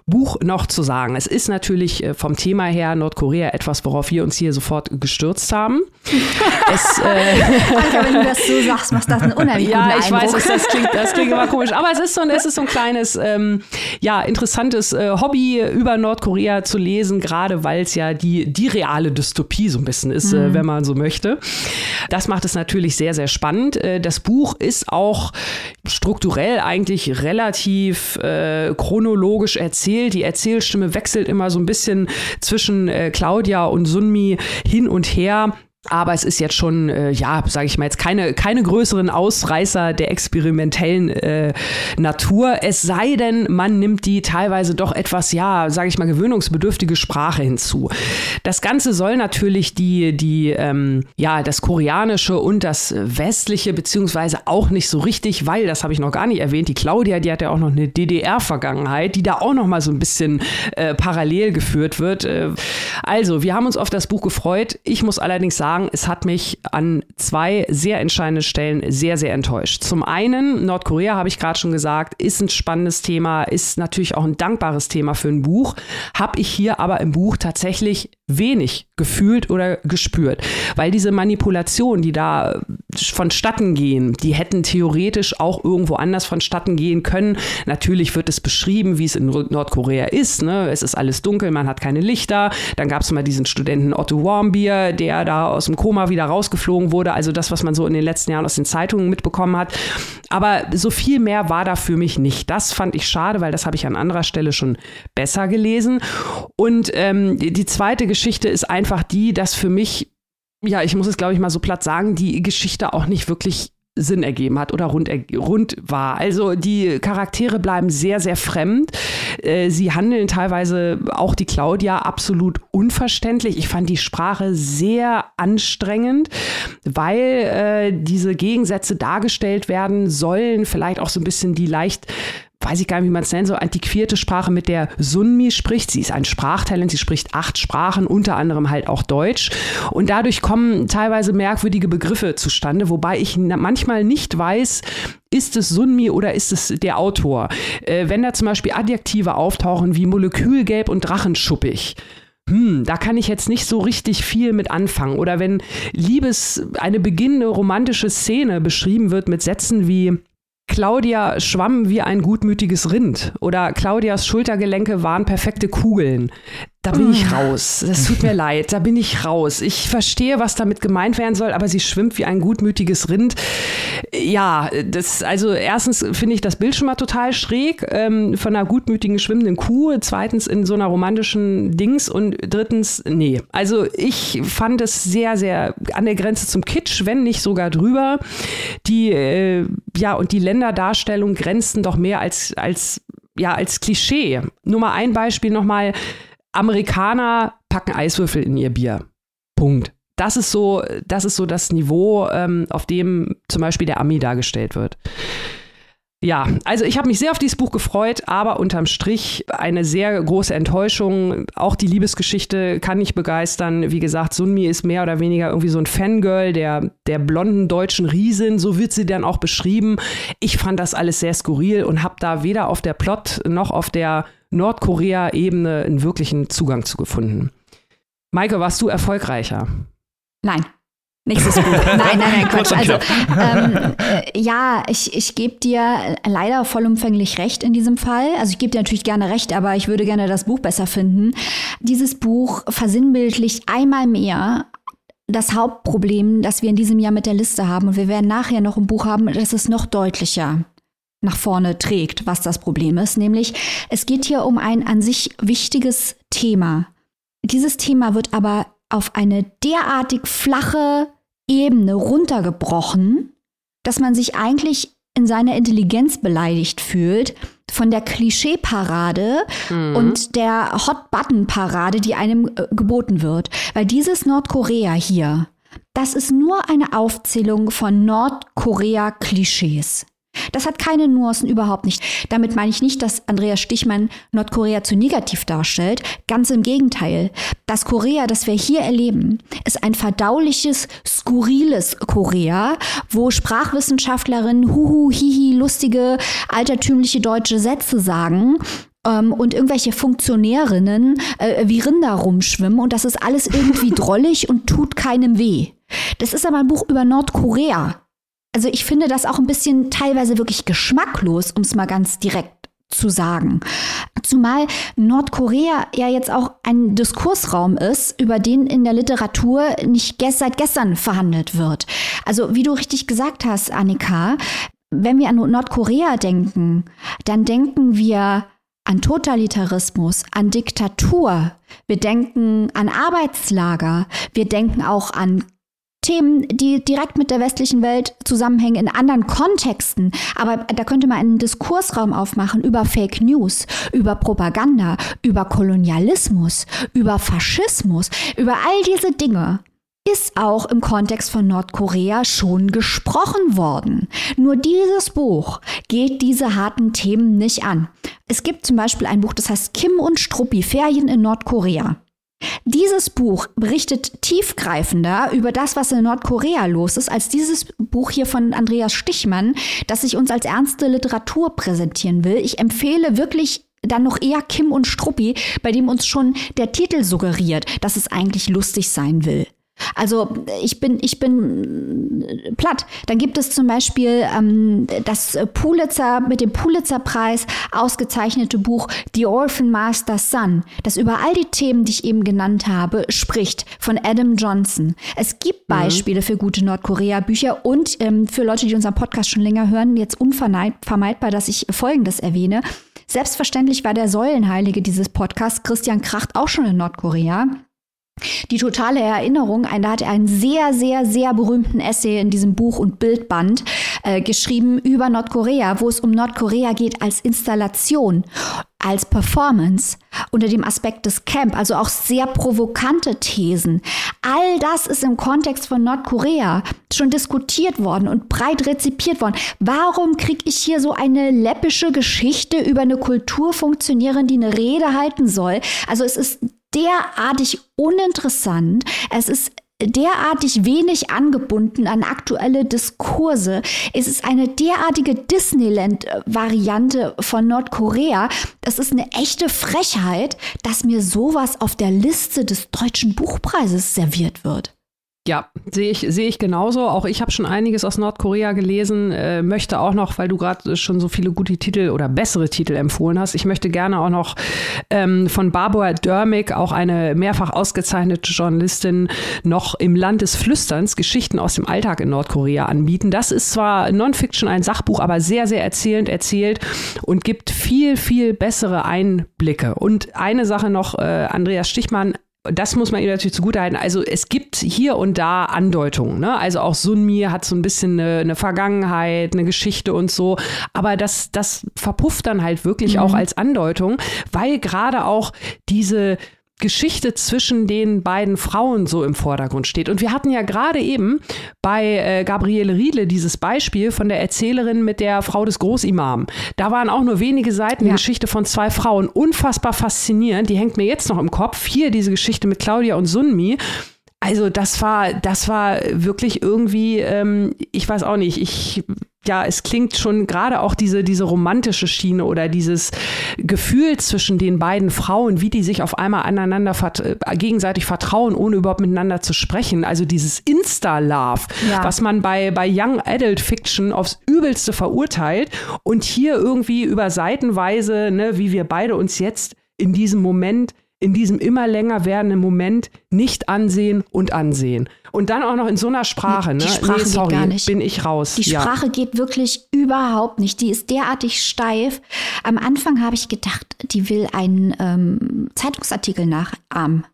Buch noch zu sagen? Es ist natürlich äh, vom Thema her Nordkorea etwas, worauf wir uns hier sofort gestürzt haben. es, äh Anke, wenn du das so sagst, macht das einen unheimlich Ja, ich Eindruck. weiß, das klingt, das klingt immer komisch. Aber es ist so ein, es ist so ein kleines, ähm, ja, interessantes äh, Hobby, über Nordkorea zu lesen, gerade weil es ja die, die reale Dystopie so ein bisschen ist, äh, mhm. äh, wenn man so möchte. Das macht es natürlich sehr, sehr spannend. Äh, das Buch ist auch strukturell eigentlich relativ äh, chronologisch erzählt. Die Erzählstimme wechselt immer so ein bisschen zwischen äh, Claudia und Sunmi hin und her. Aber es ist jetzt schon, äh, ja, sage ich mal jetzt keine, keine größeren Ausreißer der experimentellen äh, Natur. Es sei denn, man nimmt die teilweise doch etwas, ja, sage ich mal, gewöhnungsbedürftige Sprache hinzu. Das Ganze soll natürlich die, die, ähm, ja, das Koreanische und das Westliche, beziehungsweise auch nicht so richtig, weil, das habe ich noch gar nicht erwähnt, die Claudia, die hat ja auch noch eine DDR-Vergangenheit, die da auch noch mal so ein bisschen äh, parallel geführt wird. Äh, also, wir haben uns auf das Buch gefreut. Ich muss allerdings sagen, sagen, es hat mich an zwei sehr entscheidenden Stellen sehr, sehr enttäuscht. Zum einen, Nordkorea, habe ich gerade schon gesagt, ist ein spannendes Thema, ist natürlich auch ein dankbares Thema für ein Buch. Habe ich hier aber im Buch tatsächlich wenig gefühlt oder gespürt. Weil diese Manipulationen, die da vonstatten gehen, die hätten theoretisch auch irgendwo anders vonstatten gehen können. Natürlich wird es beschrieben, wie es in Nordkorea ist. Ne? Es ist alles dunkel, man hat keine Lichter. Dann gab es mal diesen Studenten Otto Warmbier, der da aus dem Koma wieder rausgeflogen wurde. Also das, was man so in den letzten Jahren aus den Zeitungen mitbekommen hat. Aber so viel mehr war da für mich nicht. Das fand ich schade, weil das habe ich an anderer Stelle schon besser gelesen. Und ähm, die zweite Geschichte ist einfach die, dass für mich, ja, ich muss es glaube ich mal so platt sagen, die Geschichte auch nicht wirklich Sinn ergeben hat oder rund, rund war. Also die Charaktere bleiben sehr, sehr fremd. Äh, sie handeln teilweise auch die Claudia absolut unverständlich. Ich fand die Sprache sehr anstrengend, weil äh, diese Gegensätze dargestellt werden sollen, vielleicht auch so ein bisschen die leicht weiß ich gar nicht, wie man es nennt, so antiquierte Sprache, mit der Sunmi spricht. Sie ist ein Sprachtalent, sie spricht acht Sprachen, unter anderem halt auch Deutsch. Und dadurch kommen teilweise merkwürdige Begriffe zustande, wobei ich manchmal nicht weiß, ist es Sunmi oder ist es der Autor? Äh, wenn da zum Beispiel Adjektive auftauchen wie Molekülgelb und Drachenschuppig, hm, da kann ich jetzt nicht so richtig viel mit anfangen. Oder wenn Liebes, eine beginnende romantische Szene beschrieben wird mit Sätzen wie Claudia schwamm wie ein gutmütiges Rind oder Claudias Schultergelenke waren perfekte Kugeln. Da bin ich ah. raus. Das tut mir leid. Da bin ich raus. Ich verstehe, was damit gemeint werden soll, aber sie schwimmt wie ein gutmütiges Rind. Ja, das, also erstens finde ich das Bild schon mal total schräg ähm, von einer gutmütigen schwimmenden Kuh. Zweitens in so einer romantischen Dings und drittens, nee. Also ich fand es sehr, sehr an der Grenze zum Kitsch, wenn nicht sogar drüber. Die, äh, ja, und die Länderdarstellung grenzten doch mehr als, als, ja, als Klischee. Nur mal ein Beispiel nochmal. Amerikaner packen Eiswürfel in ihr Bier. Punkt. Das ist so, das ist so das Niveau, ähm, auf dem zum Beispiel der Ami dargestellt wird. Ja, also ich habe mich sehr auf dieses Buch gefreut, aber unterm Strich eine sehr große Enttäuschung. Auch die Liebesgeschichte kann nicht begeistern. Wie gesagt, Sunmi ist mehr oder weniger irgendwie so ein Fangirl der, der blonden deutschen Riesin. So wird sie dann auch beschrieben. Ich fand das alles sehr skurril und habe da weder auf der Plot noch auf der Nordkorea-Ebene einen wirklichen Zugang zu gefunden. Maike, warst du erfolgreicher? Nein. Nächstes Buch. Nein, nein, nein, Quatsch. Also, ähm, äh, ja, ich, ich gebe dir leider vollumfänglich recht in diesem Fall. Also ich gebe dir natürlich gerne recht, aber ich würde gerne das Buch besser finden. Dieses Buch versinnbildlicht einmal mehr das Hauptproblem, das wir in diesem Jahr mit der Liste haben. Und wir werden nachher noch ein Buch haben, das ist noch deutlicher nach vorne trägt, was das Problem ist. Nämlich, es geht hier um ein an sich wichtiges Thema. Dieses Thema wird aber auf eine derartig flache Ebene runtergebrochen, dass man sich eigentlich in seiner Intelligenz beleidigt fühlt von der Klischeeparade mhm. und der Hot-Button-Parade, die einem äh, geboten wird. Weil dieses Nordkorea hier, das ist nur eine Aufzählung von Nordkorea-Klischees. Das hat keine Nuancen überhaupt nicht. Damit meine ich nicht, dass Andreas Stichmann Nordkorea zu negativ darstellt. Ganz im Gegenteil. Das Korea, das wir hier erleben, ist ein verdauliches, skurriles Korea, wo Sprachwissenschaftlerinnen huhu, hihi, lustige, altertümliche deutsche Sätze sagen ähm, und irgendwelche Funktionärinnen äh, wie Rinder rumschwimmen und das ist alles irgendwie drollig und tut keinem weh. Das ist aber ein Buch über Nordkorea also ich finde das auch ein bisschen teilweise wirklich geschmacklos, um es mal ganz direkt zu sagen. Zumal Nordkorea ja jetzt auch ein Diskursraum ist, über den in der Literatur nicht seit gestern verhandelt wird. Also wie du richtig gesagt hast, Annika, wenn wir an Nordkorea denken, dann denken wir an Totalitarismus, an Diktatur, wir denken an Arbeitslager, wir denken auch an Themen, die direkt mit der westlichen Welt zusammenhängen, in anderen Kontexten. Aber da könnte man einen Diskursraum aufmachen über Fake News, über Propaganda, über Kolonialismus, über Faschismus, über all diese Dinge ist auch im Kontext von Nordkorea schon gesprochen worden. Nur dieses Buch geht diese harten Themen nicht an. Es gibt zum Beispiel ein Buch, das heißt Kim und Struppi, Ferien in Nordkorea. Dieses Buch berichtet tiefgreifender über das, was in Nordkorea los ist, als dieses Buch hier von Andreas Stichmann, das sich uns als ernste Literatur präsentieren will. Ich empfehle wirklich dann noch eher Kim und Struppi, bei dem uns schon der Titel suggeriert, dass es eigentlich lustig sein will. Also ich bin, ich bin platt. Dann gibt es zum Beispiel ähm, das Pulitzer mit dem Pulitzer-Preis ausgezeichnete Buch The Orphan Master's Son, das über all die Themen, die ich eben genannt habe, spricht, von Adam Johnson. Es gibt mhm. Beispiele mhm. für gute Nordkorea-Bücher und ähm, für Leute, die unseren Podcast schon länger hören, jetzt unvermeidbar, dass ich Folgendes erwähne. Selbstverständlich war der Säulenheilige dieses Podcasts, Christian Kracht, auch schon in Nordkorea. Die totale Erinnerung, da hat er einen sehr, sehr, sehr berühmten Essay in diesem Buch und Bildband äh, geschrieben über Nordkorea, wo es um Nordkorea geht als Installation als Performance unter dem Aspekt des Camp, also auch sehr provokante Thesen. All das ist im Kontext von Nordkorea schon diskutiert worden und breit rezipiert worden. Warum kriege ich hier so eine läppische Geschichte über eine Kulturfunktionärin, die eine Rede halten soll? Also es ist derartig uninteressant. Es ist derartig wenig angebunden an aktuelle Diskurse. Es ist eine derartige Disneyland-Variante von Nordkorea. Das ist eine echte Frechheit, dass mir sowas auf der Liste des deutschen Buchpreises serviert wird. Ja, sehe ich, sehe ich genauso. Auch ich habe schon einiges aus Nordkorea gelesen, äh, möchte auch noch, weil du gerade schon so viele gute Titel oder bessere Titel empfohlen hast, ich möchte gerne auch noch ähm, von Barbara Dörmig, auch eine mehrfach ausgezeichnete Journalistin, noch im Land des Flüsterns Geschichten aus dem Alltag in Nordkorea anbieten. Das ist zwar Non-Fiction, ein Sachbuch, aber sehr, sehr erzählend erzählt und gibt viel, viel bessere Einblicke. Und eine Sache noch, äh, Andreas Stichmann das muss man ihm natürlich zugutehalten. Also es gibt hier und da Andeutungen. Ne? Also auch Sunmi hat so ein bisschen eine, eine, Vergangenheit, eine Geschichte und so. Aber das, das verpufft dann halt wirklich mhm. auch als Andeutung, weil gerade auch diese Geschichte zwischen den beiden Frauen so im Vordergrund steht. Und wir hatten ja gerade eben bei äh, Gabriele Riedle dieses Beispiel von der Erzählerin mit der Frau des Großimam. Da waren auch nur wenige Seiten ja. die Geschichte von zwei Frauen. Unfassbar faszinierend. Die hängt mir jetzt noch im Kopf. Hier diese Geschichte mit Claudia und Sunmi. Also das war, das war wirklich irgendwie, ähm, ich weiß auch nicht, ich ja, es klingt schon gerade auch diese, diese romantische Schiene oder dieses Gefühl zwischen den beiden Frauen, wie die sich auf einmal aneinander vert äh, gegenseitig vertrauen, ohne überhaupt miteinander zu sprechen. Also dieses Insta-Love, ja. was man bei, bei Young Adult Fiction aufs Übelste verurteilt und hier irgendwie über Seitenweise, ne, wie wir beide uns jetzt in diesem Moment in diesem immer länger werdenden Moment nicht ansehen und ansehen. Und dann auch noch in so einer Sprache. Die ne? Sprache nee, sorry, geht gar nicht. bin ich raus. Die Sprache ja. geht wirklich überhaupt nicht. Die ist derartig steif. Am Anfang habe ich gedacht, die will einen ähm, Zeitungsartikel nachahmen.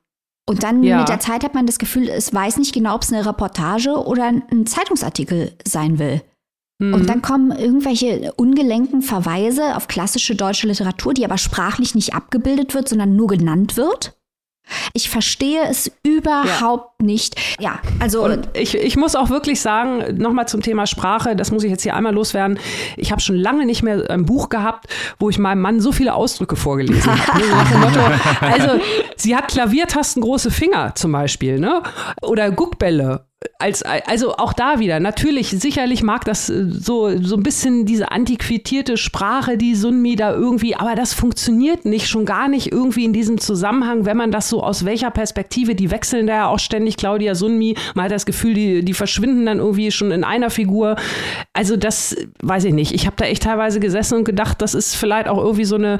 Und dann ja. mit der Zeit hat man das Gefühl, es weiß nicht genau, ob es eine Reportage oder ein Zeitungsartikel sein will. Mhm. Und dann kommen irgendwelche ungelenken Verweise auf klassische deutsche Literatur, die aber sprachlich nicht abgebildet wird, sondern nur genannt wird. Ich verstehe es überhaupt ja. nicht. Ja, also. Und ich, ich muss auch wirklich sagen, nochmal zum Thema Sprache, das muss ich jetzt hier einmal loswerden. Ich habe schon lange nicht mehr ein Buch gehabt, wo ich meinem Mann so viele Ausdrücke vorgelesen habe. also, sie hat Klaviertasten große Finger zum Beispiel, ne? Oder Guckbälle als, also auch da wieder, natürlich, sicherlich mag das äh, so, so ein bisschen diese antiquierte Sprache, die Sunmi da irgendwie, aber das funktioniert nicht, schon gar nicht irgendwie in diesem Zusammenhang, wenn man das so aus welcher Perspektive, die wechseln da ja auch ständig, Claudia Sunmi, man hat das Gefühl, die, die verschwinden dann irgendwie schon in einer Figur. Also das weiß ich nicht. Ich habe da echt teilweise gesessen und gedacht, das ist vielleicht auch irgendwie so eine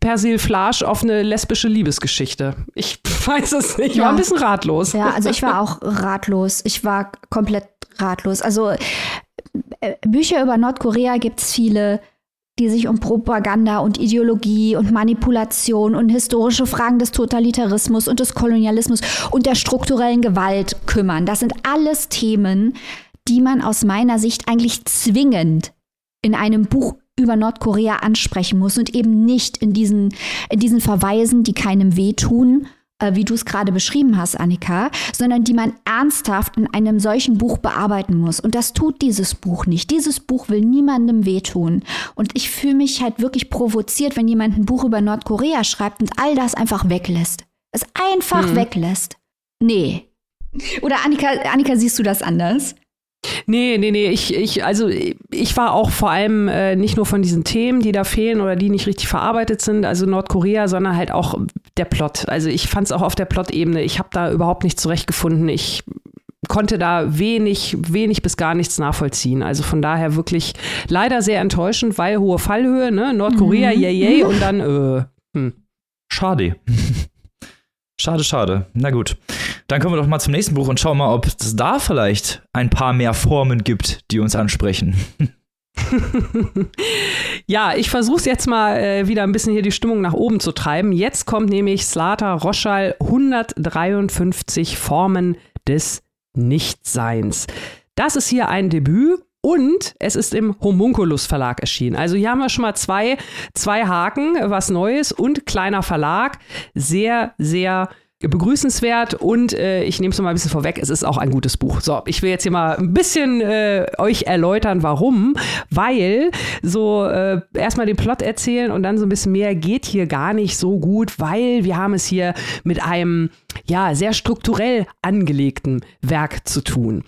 Persiflage auf eine lesbische Liebesgeschichte. Ich weiß es nicht. Ich ja. war ein bisschen ratlos. Ja, also ich war auch ratlos. Ich war komplett ratlos. Also äh, Bücher über Nordkorea gibt es viele, die sich um Propaganda und Ideologie und Manipulation und historische Fragen des Totalitarismus und des Kolonialismus und der strukturellen Gewalt kümmern. Das sind alles Themen, die man aus meiner Sicht eigentlich zwingend in einem Buch über Nordkorea ansprechen muss und eben nicht in diesen, in diesen Verweisen, die keinem wehtun, äh, wie du es gerade beschrieben hast, Annika, sondern die man ernsthaft in einem solchen Buch bearbeiten muss. Und das tut dieses Buch nicht. Dieses Buch will niemandem wehtun. Und ich fühle mich halt wirklich provoziert, wenn jemand ein Buch über Nordkorea schreibt und all das einfach weglässt. Es einfach hm. weglässt. Nee. Oder Annika, Annika, siehst du das anders? Nee, nee, nee, ich, ich, also ich war auch vor allem äh, nicht nur von diesen Themen, die da fehlen oder die nicht richtig verarbeitet sind, also Nordkorea, sondern halt auch der Plot. Also ich fand es auch auf der Plot-Ebene. Ich habe da überhaupt nicht zurechtgefunden. Ich konnte da wenig, wenig bis gar nichts nachvollziehen. Also von daher wirklich leider sehr enttäuschend, weil hohe Fallhöhe, ne? Nordkorea, mhm. yay, yay, und dann, äh, hm. Schade. Schade, schade. Na gut. Dann kommen wir doch mal zum nächsten Buch und schauen mal, ob es da vielleicht ein paar mehr Formen gibt, die uns ansprechen. ja, ich versuche es jetzt mal äh, wieder ein bisschen hier die Stimmung nach oben zu treiben. Jetzt kommt nämlich Slata Roschal 153 Formen des Nichtseins. Das ist hier ein Debüt und es ist im Homunculus Verlag erschienen. Also hier haben wir schon mal zwei, zwei Haken, was Neues und kleiner Verlag. Sehr, sehr begrüßenswert und äh, ich nehme es mal ein bisschen vorweg, es ist auch ein gutes Buch. So, ich will jetzt hier mal ein bisschen äh, euch erläutern, warum. Weil so äh, erstmal den Plot erzählen und dann so ein bisschen mehr geht hier gar nicht so gut, weil wir haben es hier mit einem ja, sehr strukturell angelegten Werk zu tun.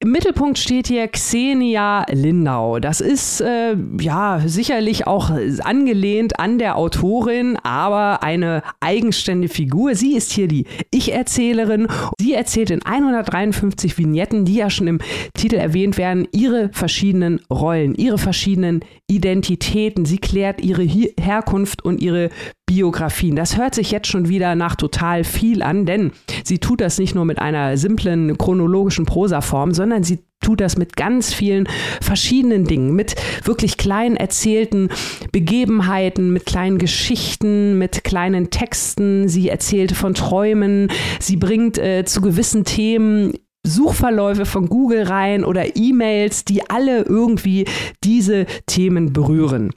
Im Mittelpunkt steht hier Xenia Lindau. Das ist äh, ja sicherlich auch angelehnt an der Autorin, aber eine eigenständige Figur. Sie ist hier die Ich-Erzählerin. Sie erzählt in 153 Vignetten, die ja schon im Titel erwähnt werden, ihre verschiedenen Rollen, ihre verschiedenen Identitäten. Sie klärt ihre Herkunft und ihre Biografien. Das hört sich jetzt schon wieder nach total viel an, denn sie tut das nicht nur mit einer simplen chronologischen Prosaform, sondern sie tut das mit ganz vielen verschiedenen Dingen, mit wirklich kleinen erzählten Begebenheiten, mit kleinen Geschichten, mit kleinen Texten. Sie erzählt von Träumen, sie bringt äh, zu gewissen Themen Suchverläufe von Google rein oder E-Mails, die alle irgendwie diese Themen berühren.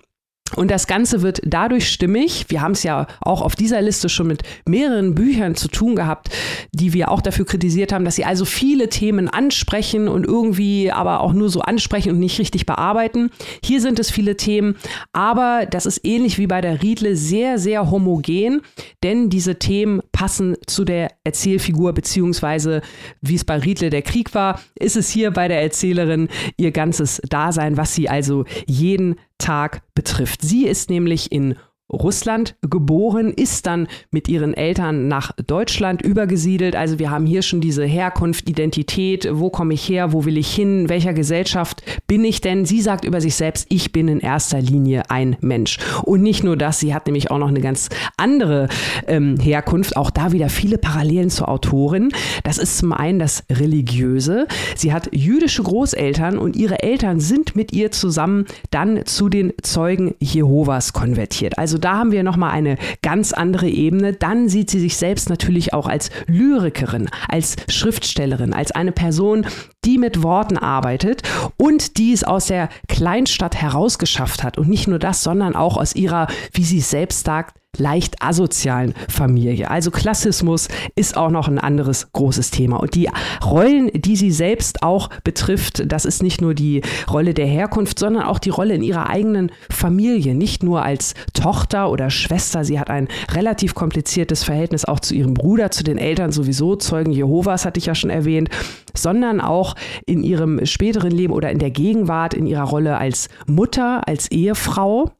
Und das Ganze wird dadurch stimmig. Wir haben es ja auch auf dieser Liste schon mit mehreren Büchern zu tun gehabt, die wir auch dafür kritisiert haben, dass sie also viele Themen ansprechen und irgendwie aber auch nur so ansprechen und nicht richtig bearbeiten. Hier sind es viele Themen, aber das ist ähnlich wie bei der Riedle sehr, sehr homogen, denn diese Themen passen zu der Erzählfigur, beziehungsweise wie es bei Riedle der Krieg war, ist es hier bei der Erzählerin ihr ganzes Dasein, was sie also jeden Tag betrifft. Sie ist nämlich in Russland geboren, ist dann mit ihren Eltern nach Deutschland übergesiedelt. Also wir haben hier schon diese Herkunft, Identität, wo komme ich her, wo will ich hin, welcher Gesellschaft bin ich denn? Sie sagt über sich selbst, ich bin in erster Linie ein Mensch. Und nicht nur das, sie hat nämlich auch noch eine ganz andere ähm, Herkunft, auch da wieder viele Parallelen zur Autorin. Das ist zum einen das Religiöse. Sie hat jüdische Großeltern und ihre Eltern sind mit ihr zusammen dann zu den Zeugen Jehovas konvertiert. Also da haben wir nochmal eine ganz andere Ebene. Dann sieht sie sich selbst natürlich auch als Lyrikerin, als Schriftstellerin, als eine Person, die mit Worten arbeitet und die es aus der Kleinstadt herausgeschafft hat. Und nicht nur das, sondern auch aus ihrer, wie sie selbst sagt, leicht asozialen Familie. Also Klassismus ist auch noch ein anderes großes Thema. Und die Rollen, die sie selbst auch betrifft, das ist nicht nur die Rolle der Herkunft, sondern auch die Rolle in ihrer eigenen Familie. Nicht nur als Tochter oder Schwester. Sie hat ein relativ kompliziertes Verhältnis auch zu ihrem Bruder, zu den Eltern sowieso. Zeugen Jehovas hatte ich ja schon erwähnt sondern auch in ihrem späteren Leben oder in der Gegenwart, in ihrer Rolle als Mutter, als Ehefrau.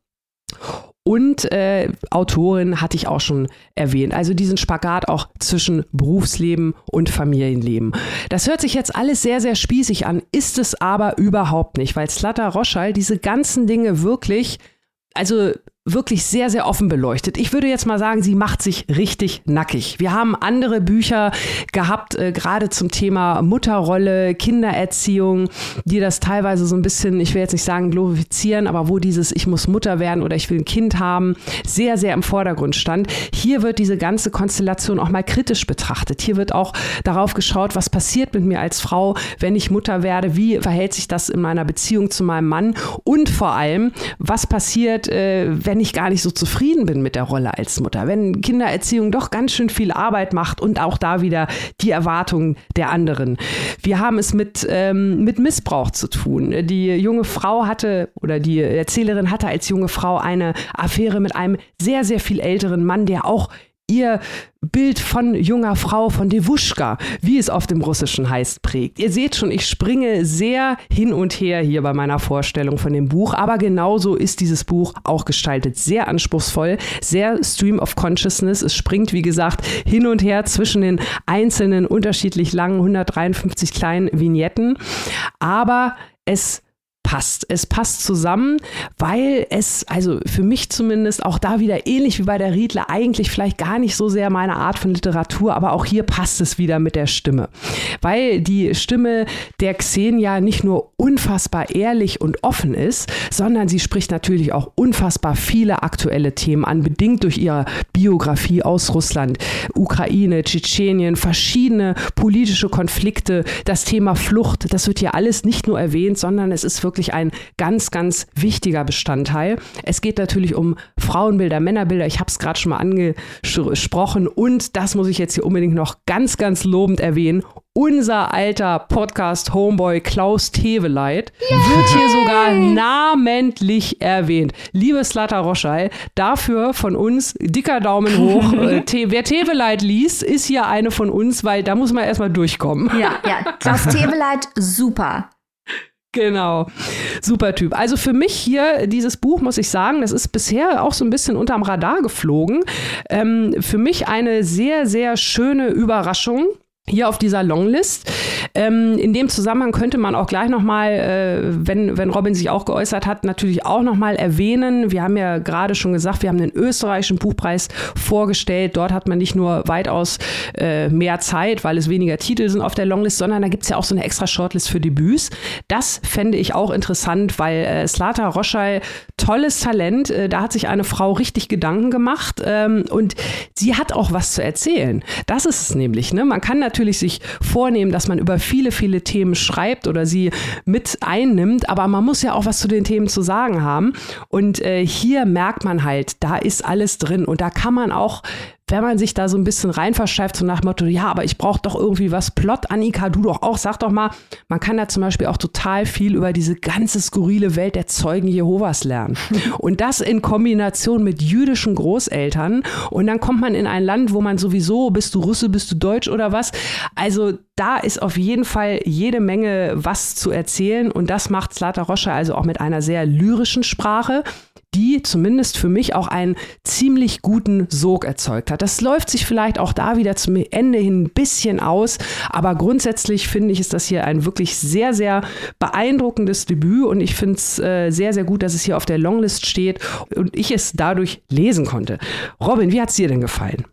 Und äh, Autorin hatte ich auch schon erwähnt. Also diesen Spagat auch zwischen Berufsleben und Familienleben. Das hört sich jetzt alles sehr, sehr spießig an, ist es aber überhaupt nicht, weil Slatter Roschall diese ganzen Dinge wirklich, also wirklich sehr, sehr offen beleuchtet. Ich würde jetzt mal sagen, sie macht sich richtig nackig. Wir haben andere Bücher gehabt, äh, gerade zum Thema Mutterrolle, Kindererziehung, die das teilweise so ein bisschen, ich will jetzt nicht sagen glorifizieren, aber wo dieses Ich muss Mutter werden oder ich will ein Kind haben, sehr, sehr im Vordergrund stand. Hier wird diese ganze Konstellation auch mal kritisch betrachtet. Hier wird auch darauf geschaut, was passiert mit mir als Frau, wenn ich Mutter werde, wie verhält sich das in meiner Beziehung zu meinem Mann und vor allem, was passiert, äh, wenn wenn ich gar nicht so zufrieden bin mit der Rolle als Mutter, wenn Kindererziehung doch ganz schön viel Arbeit macht und auch da wieder die Erwartungen der anderen. Wir haben es mit, ähm, mit Missbrauch zu tun. Die junge Frau hatte oder die Erzählerin hatte als junge Frau eine Affäre mit einem sehr, sehr viel älteren Mann, der auch ihr Bild von junger Frau, von Devushka, wie es auf dem Russischen heißt, prägt. Ihr seht schon, ich springe sehr hin und her hier bei meiner Vorstellung von dem Buch, aber genauso ist dieses Buch auch gestaltet. Sehr anspruchsvoll, sehr Stream of Consciousness. Es springt, wie gesagt, hin und her zwischen den einzelnen unterschiedlich langen 153 kleinen Vignetten, aber es passt. Es passt zusammen, weil es, also für mich zumindest, auch da wieder ähnlich wie bei der Riedler, eigentlich vielleicht gar nicht so sehr meine Art von Literatur, aber auch hier passt es wieder mit der Stimme. Weil die Stimme der Xenia nicht nur unfassbar ehrlich und offen ist, sondern sie spricht natürlich auch unfassbar viele aktuelle Themen an, bedingt durch ihre Biografie aus Russland, Ukraine, Tschetschenien, verschiedene politische Konflikte, das Thema Flucht, das wird hier alles nicht nur erwähnt, sondern es ist wirklich ein ganz, ganz wichtiger Bestandteil. Es geht natürlich um Frauenbilder, Männerbilder, ich habe es gerade schon mal angesprochen und das muss ich jetzt hier unbedingt noch ganz, ganz lobend erwähnen unser alter Podcast-Homeboy Klaus Teveleit wird hier sogar namentlich erwähnt. Liebe Slata Roschei, dafür von uns dicker Daumen hoch. äh, wer Teveleit liest, ist hier eine von uns, weil da muss man erstmal durchkommen. Ja, ja. Klaus Teveleit, super. Genau, super Typ. Also für mich hier dieses Buch, muss ich sagen, das ist bisher auch so ein bisschen unterm Radar geflogen. Ähm, für mich eine sehr, sehr schöne Überraschung hier auf dieser Longlist. Ähm, in dem Zusammenhang könnte man auch gleich nochmal, äh, wenn, wenn Robin sich auch geäußert hat, natürlich auch nochmal erwähnen. Wir haben ja gerade schon gesagt, wir haben den österreichischen Buchpreis vorgestellt. Dort hat man nicht nur weitaus äh, mehr Zeit, weil es weniger Titel sind auf der Longlist, sondern da gibt es ja auch so eine extra Shortlist für Debüts. Das fände ich auch interessant, weil äh, Slata Roschei, tolles Talent. Äh, da hat sich eine Frau richtig Gedanken gemacht ähm, und sie hat auch was zu erzählen. Das ist es nämlich. Ne? Man kann natürlich sich vornehmen, dass man über viele, viele Themen schreibt oder sie mit einnimmt, aber man muss ja auch was zu den Themen zu sagen haben. Und äh, hier merkt man halt, da ist alles drin und da kann man auch wenn man sich da so ein bisschen rein so nach Motto, ja, aber ich brauche doch irgendwie was Plot, Annika, du doch auch, sag doch mal, man kann da zum Beispiel auch total viel über diese ganze skurrile Welt der Zeugen Jehovas lernen. Und das in Kombination mit jüdischen Großeltern. Und dann kommt man in ein Land, wo man sowieso, bist du Russe, bist du Deutsch oder was? Also da ist auf jeden Fall jede Menge was zu erzählen. Und das macht Slata Rocha also auch mit einer sehr lyrischen Sprache die zumindest für mich auch einen ziemlich guten Sog erzeugt hat. Das läuft sich vielleicht auch da wieder zum Ende hin ein bisschen aus, aber grundsätzlich finde ich, ist das hier ein wirklich sehr, sehr beeindruckendes Debüt und ich finde es äh, sehr, sehr gut, dass es hier auf der Longlist steht und ich es dadurch lesen konnte. Robin, wie hat es dir denn gefallen?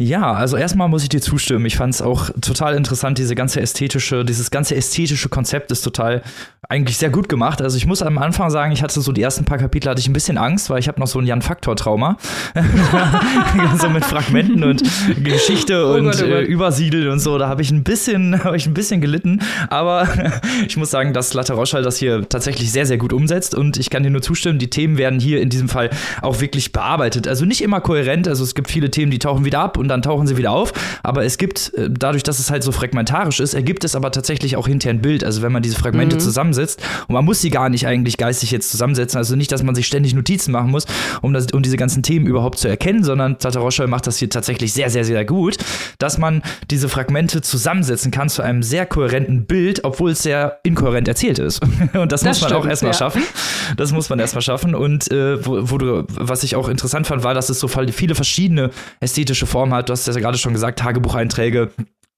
Ja, also erstmal muss ich dir zustimmen. Ich fand es auch total interessant, diese ganze ästhetische, dieses ganze ästhetische Konzept ist total eigentlich sehr gut gemacht. Also ich muss am Anfang sagen, ich hatte so die ersten paar Kapitel hatte ich ein bisschen Angst, weil ich habe noch so ein Jan Faktor Trauma, so mit Fragmenten und Geschichte oh und Gott, oh Gott. Äh, Übersiedel und so. Da habe ich ein bisschen, habe ich ein bisschen gelitten. Aber ich muss sagen, dass Latte Roschall das hier tatsächlich sehr, sehr gut umsetzt und ich kann dir nur zustimmen. Die Themen werden hier in diesem Fall auch wirklich bearbeitet. Also nicht immer kohärent. Also es gibt viele Themen, die tauchen wieder ab und und dann tauchen sie wieder auf. Aber es gibt, äh, dadurch, dass es halt so fragmentarisch ist, ergibt es aber tatsächlich auch hinterher ein Bild. Also wenn man diese Fragmente mhm. zusammensetzt und man muss sie gar nicht eigentlich geistig jetzt zusammensetzen. Also nicht, dass man sich ständig Notizen machen muss, um, das, um diese ganzen Themen überhaupt zu erkennen, sondern Tata Roschel macht das hier tatsächlich sehr, sehr, sehr gut, dass man diese Fragmente zusammensetzen kann zu einem sehr kohärenten Bild, obwohl es sehr inkohärent erzählt ist. Und das, das muss man stimmt, auch erstmal ja. schaffen. Das muss man erstmal schaffen. Und äh, wo, wo du, was ich auch interessant fand, war, dass es so viele verschiedene ästhetische Formen hat. Du hast ja gerade schon gesagt, Tagebucheinträge,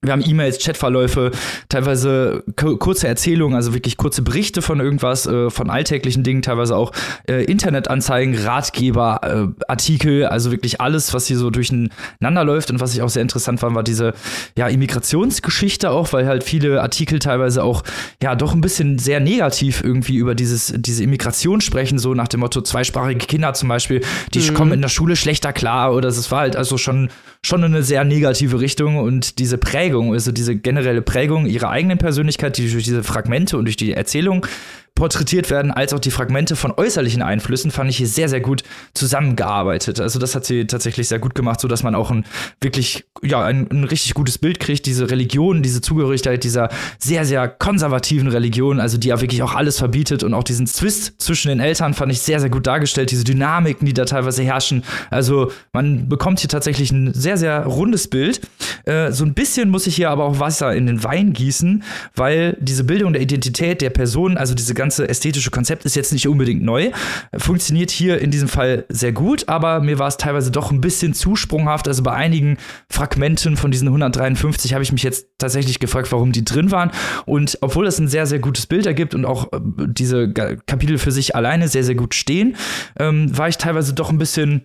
wir haben E-Mails, Chatverläufe, teilweise kurze Erzählungen, also wirklich kurze Berichte von irgendwas, äh, von alltäglichen Dingen, teilweise auch äh, Internetanzeigen, Ratgeber, äh, Artikel, also wirklich alles, was hier so durcheinander läuft. Und was ich auch sehr interessant fand, war diese ja, Immigrationsgeschichte auch, weil halt viele Artikel teilweise auch ja doch ein bisschen sehr negativ irgendwie über dieses, diese Immigration sprechen, so nach dem Motto, zweisprachige Kinder zum Beispiel, die mhm. kommen in der Schule schlechter klar oder es war halt also schon, schon eine sehr negative Richtung. Und diese Prägung, also diese generelle Prägung ihrer eigenen Persönlichkeit, die durch diese Fragmente und durch die Erzählung porträtiert werden, als auch die Fragmente von äußerlichen Einflüssen, fand ich hier sehr, sehr gut zusammengearbeitet. Also das hat sie tatsächlich sehr gut gemacht, so dass man auch ein wirklich, ja, ein, ein richtig gutes Bild kriegt, diese Religion, diese Zugehörigkeit dieser sehr, sehr konservativen Religion, also die ja wirklich auch alles verbietet und auch diesen Twist zwischen den Eltern fand ich sehr, sehr gut dargestellt, diese Dynamiken, die da teilweise herrschen. Also man bekommt hier tatsächlich ein sehr, sehr rundes Bild. Äh, so ein bisschen muss ich hier aber auch Wasser in den Wein gießen, weil diese Bildung der Identität der Person, also diese ganze ästhetische Konzept ist jetzt nicht unbedingt neu. Funktioniert hier in diesem Fall sehr gut, aber mir war es teilweise doch ein bisschen zu sprunghaft. Also bei einigen Fragmenten von diesen 153 habe ich mich jetzt tatsächlich gefragt, warum die drin waren. Und obwohl es ein sehr, sehr gutes Bild ergibt und auch äh, diese Kapitel für sich alleine sehr, sehr gut stehen, ähm, war ich teilweise doch ein bisschen,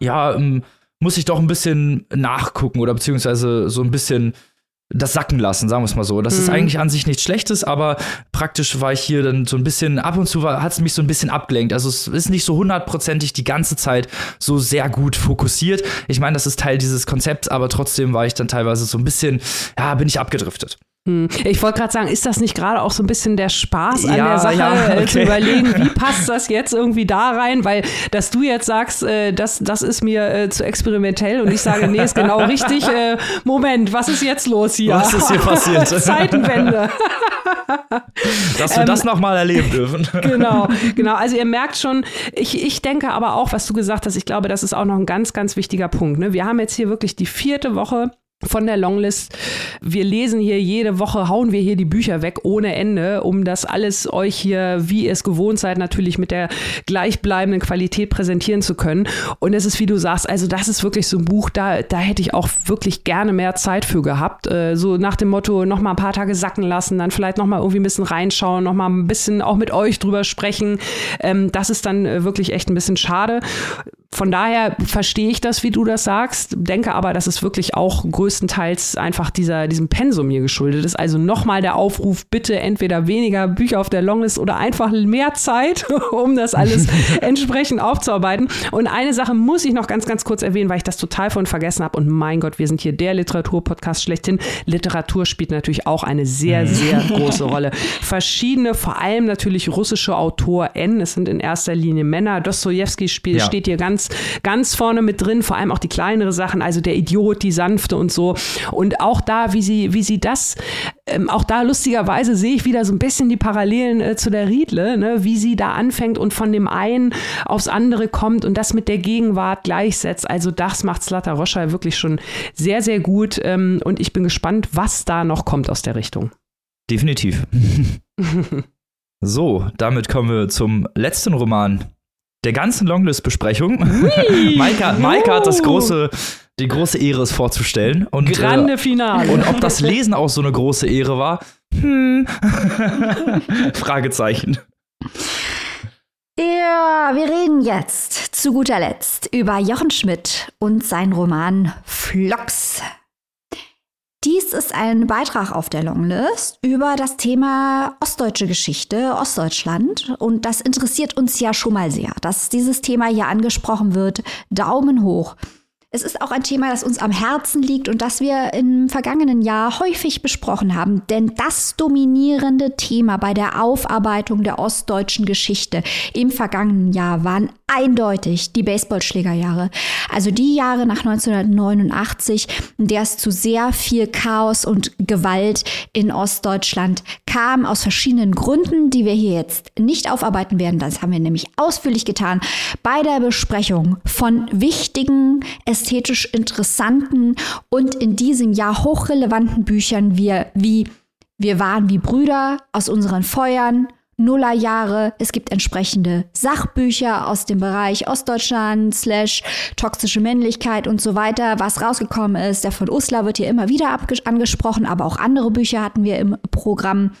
ja, ähm, muss ich doch ein bisschen nachgucken oder beziehungsweise so ein bisschen das sacken lassen, sagen wir es mal so. Das mhm. ist eigentlich an sich nichts Schlechtes, aber praktisch war ich hier dann so ein bisschen, ab und zu hat es mich so ein bisschen abgelenkt. Also es ist nicht so hundertprozentig die ganze Zeit so sehr gut fokussiert. Ich meine, das ist Teil dieses Konzepts, aber trotzdem war ich dann teilweise so ein bisschen, ja, bin ich abgedriftet. Hm. Ich wollte gerade sagen, ist das nicht gerade auch so ein bisschen der Spaß an ja, der Sache, ja, äh, okay. zu überlegen, wie passt das jetzt irgendwie da rein? Weil, dass du jetzt sagst, äh, das, das ist mir äh, zu experimentell und ich sage, nee, ist genau richtig. Äh, Moment, was ist jetzt los hier? Was ist hier passiert? Zeitenwende. Dass wir ähm, das nochmal erleben dürfen. genau, genau. Also ihr merkt schon, ich, ich denke aber auch, was du gesagt hast, ich glaube, das ist auch noch ein ganz, ganz wichtiger Punkt. Ne? Wir haben jetzt hier wirklich die vierte Woche von der Longlist. Wir lesen hier jede Woche, hauen wir hier die Bücher weg ohne Ende, um das alles euch hier, wie ihr es gewohnt seid, natürlich mit der gleichbleibenden Qualität präsentieren zu können. Und es ist, wie du sagst, also das ist wirklich so ein Buch, da, da hätte ich auch wirklich gerne mehr Zeit für gehabt. Äh, so nach dem Motto, noch mal ein paar Tage sacken lassen, dann vielleicht noch mal irgendwie ein bisschen reinschauen, noch mal ein bisschen auch mit euch drüber sprechen. Ähm, das ist dann äh, wirklich echt ein bisschen schade von daher verstehe ich das, wie du das sagst, denke aber, dass es wirklich auch größtenteils einfach dieser, diesem Pensum hier geschuldet ist. Also nochmal der Aufruf, bitte entweder weniger Bücher auf der Longlist oder einfach mehr Zeit, um das alles entsprechend aufzuarbeiten. Und eine Sache muss ich noch ganz, ganz kurz erwähnen, weil ich das total von vergessen habe. Und mein Gott, wir sind hier der Literaturpodcast schlechthin. Literatur spielt natürlich auch eine sehr, mhm. sehr große Rolle. Verschiedene, vor allem natürlich russische AutorInnen, es sind in erster Linie Männer. Dostoevsky ja. steht hier ganz ganz, ganz vorne mit drin, vor allem auch die kleinere Sachen, also der Idiot, die Sanfte und so. Und auch da, wie sie, wie sie das, ähm, auch da lustigerweise sehe ich wieder so ein bisschen die Parallelen äh, zu der Riedle, ne? wie sie da anfängt und von dem einen aufs andere kommt und das mit der Gegenwart gleichsetzt. Also das macht Slata Roscha wirklich schon sehr, sehr gut. Ähm, und ich bin gespannt, was da noch kommt aus der Richtung. Definitiv. so, damit kommen wir zum letzten Roman der ganzen Longlist-Besprechung. Maika, Maika hat das große, die große Ehre, es vorzustellen. Und, Grande äh, Finale. Und ob das Lesen auch so eine große Ehre war? Hm. Fragezeichen. Ja, wir reden jetzt zu guter Letzt über Jochen Schmidt und sein Roman Flocks. Dies ist ein Beitrag auf der Longlist über das Thema ostdeutsche Geschichte, Ostdeutschland. Und das interessiert uns ja schon mal sehr, dass dieses Thema hier angesprochen wird. Daumen hoch. Es ist auch ein Thema, das uns am Herzen liegt und das wir im vergangenen Jahr häufig besprochen haben. Denn das dominierende Thema bei der Aufarbeitung der ostdeutschen Geschichte im vergangenen Jahr waren eindeutig die Baseballschlägerjahre. Also die Jahre nach 1989, in der es zu sehr viel Chaos und Gewalt in Ostdeutschland kam, aus verschiedenen Gründen, die wir hier jetzt nicht aufarbeiten werden. Das haben wir nämlich ausführlich getan bei der Besprechung von wichtigen, ästhetisch interessanten und in diesem Jahr hochrelevanten Büchern wie Wir waren wie Brüder aus unseren Feuern, Nullerjahre. Es gibt entsprechende Sachbücher aus dem Bereich Ostdeutschland, slash toxische Männlichkeit und so weiter, was rausgekommen ist. Der von Uslar wird hier immer wieder angesprochen, aber auch andere Bücher hatten wir im Programm.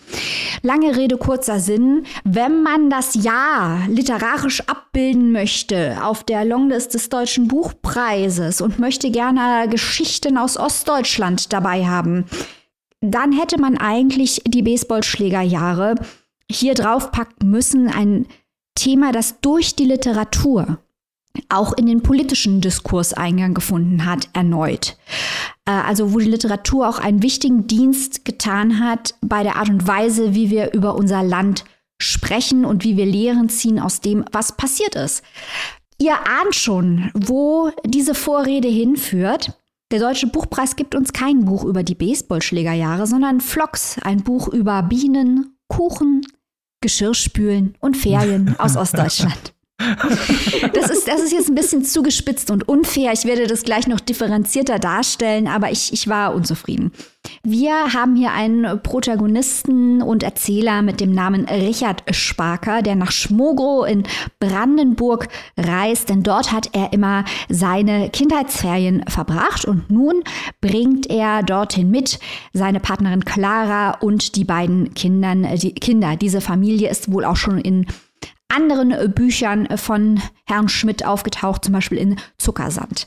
Lange Rede, kurzer Sinn. Wenn man das Jahr literarisch abbilden möchte auf der Longlist des Deutschen Buchpreises und möchte gerne Geschichten aus Ostdeutschland dabei haben, dann hätte man eigentlich die Baseballschlägerjahre hier draufpacken müssen, ein Thema, das durch die Literatur auch in den politischen Diskurs Eingang gefunden hat, erneut. Äh, also wo die Literatur auch einen wichtigen Dienst getan hat bei der Art und Weise, wie wir über unser Land sprechen und wie wir Lehren ziehen aus dem, was passiert ist. Ihr ahnt schon, wo diese Vorrede hinführt. Der Deutsche Buchpreis gibt uns kein Buch über die Baseballschlägerjahre, sondern Flocks, ein Buch über Bienen, Kuchen, Geschirrspülen und Ferien aus Ostdeutschland. Das ist, das ist jetzt ein bisschen zugespitzt und unfair. Ich werde das gleich noch differenzierter darstellen, aber ich, ich war unzufrieden. Wir haben hier einen Protagonisten und Erzähler mit dem Namen Richard Sparker, der nach Schmogrow in Brandenburg reist, denn dort hat er immer seine Kindheitsferien verbracht und nun bringt er dorthin mit seine Partnerin Clara und die beiden Kindern, die Kinder. Diese Familie ist wohl auch schon in anderen Büchern von Herrn Schmidt aufgetaucht, zum Beispiel in Zuckersand.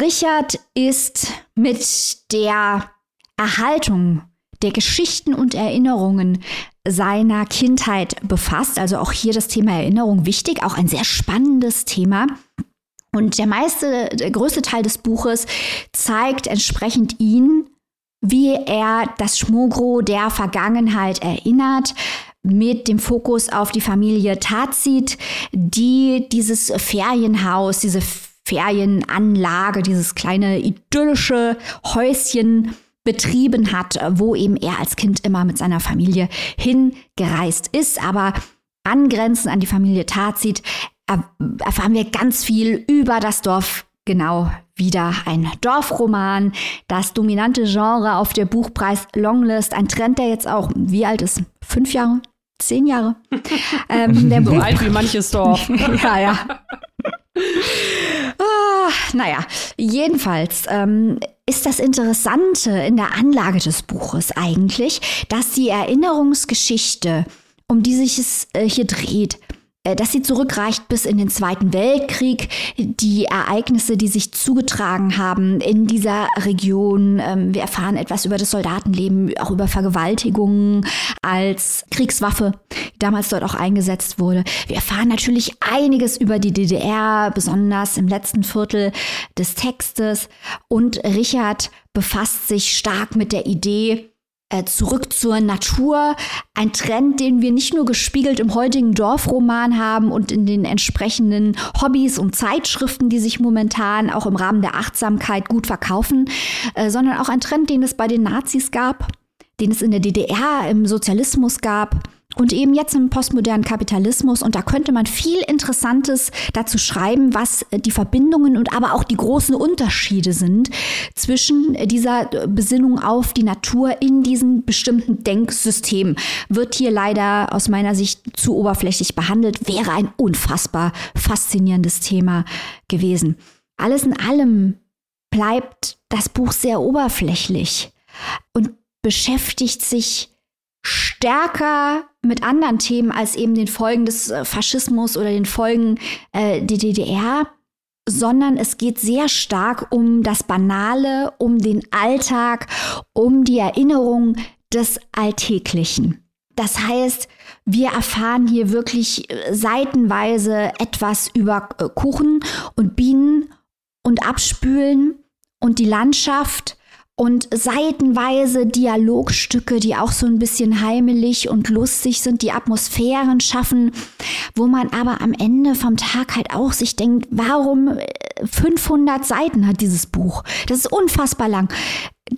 Richard ist mit der Erhaltung der Geschichten und Erinnerungen seiner Kindheit befasst. Also auch hier das Thema Erinnerung wichtig, auch ein sehr spannendes Thema. Und der meiste, der größte Teil des Buches zeigt entsprechend ihn, wie er das Schmogro der Vergangenheit erinnert, mit dem Fokus auf die Familie Tazit, die dieses Ferienhaus, diese Ferienanlage, dieses kleine idyllische Häuschen betrieben hat, wo eben er als Kind immer mit seiner Familie hingereist ist. Aber angrenzend an die Familie Tazit erfahren wir ganz viel über das Dorf. Genau, wieder ein Dorfroman, das dominante Genre auf der Buchpreis Longlist, ein Trend, der jetzt auch, wie alt ist? Fünf Jahre? Zehn Jahre? ähm, der so alt wie manches Dorf. ja, ja. Ah, naja, jedenfalls ähm, ist das Interessante in der Anlage des Buches eigentlich, dass die Erinnerungsgeschichte, um die sich es äh, hier dreht, dass sie zurückreicht bis in den Zweiten Weltkrieg. Die Ereignisse, die sich zugetragen haben in dieser Region. Ähm, wir erfahren etwas über das Soldatenleben, auch über Vergewaltigungen als Kriegswaffe, die damals dort auch eingesetzt wurde. Wir erfahren natürlich einiges über die DDR, besonders im letzten Viertel des Textes. Und Richard befasst sich stark mit der Idee, äh, zurück zur Natur. Ein Trend, den wir nicht nur gespiegelt im heutigen Dorfroman haben und in den entsprechenden Hobbys und Zeitschriften, die sich momentan auch im Rahmen der Achtsamkeit gut verkaufen, äh, sondern auch ein Trend, den es bei den Nazis gab, den es in der DDR im Sozialismus gab und eben jetzt im postmodernen Kapitalismus. Und da könnte man viel Interessantes dazu schreiben, was die Verbindungen und aber auch die großen Unterschiede sind zwischen dieser Besinnung auf die Natur in diesem bestimmten Denksystem. Wird hier leider aus meiner Sicht zu oberflächlich behandelt, wäre ein unfassbar faszinierendes Thema gewesen. Alles in allem bleibt das Buch sehr oberflächlich und beschäftigt sich stärker mit anderen Themen als eben den Folgen des äh, Faschismus oder den Folgen äh, der DDR, sondern es geht sehr stark um das Banale, um den Alltag, um die Erinnerung des Alltäglichen. Das heißt, wir erfahren hier wirklich äh, seitenweise etwas über äh, Kuchen und Bienen und Abspülen und die Landschaft und seitenweise Dialogstücke, die auch so ein bisschen heimelig und lustig sind, die Atmosphären schaffen, wo man aber am Ende vom Tag halt auch sich denkt, warum 500 äh, Seiten hat dieses Buch? Das ist unfassbar lang.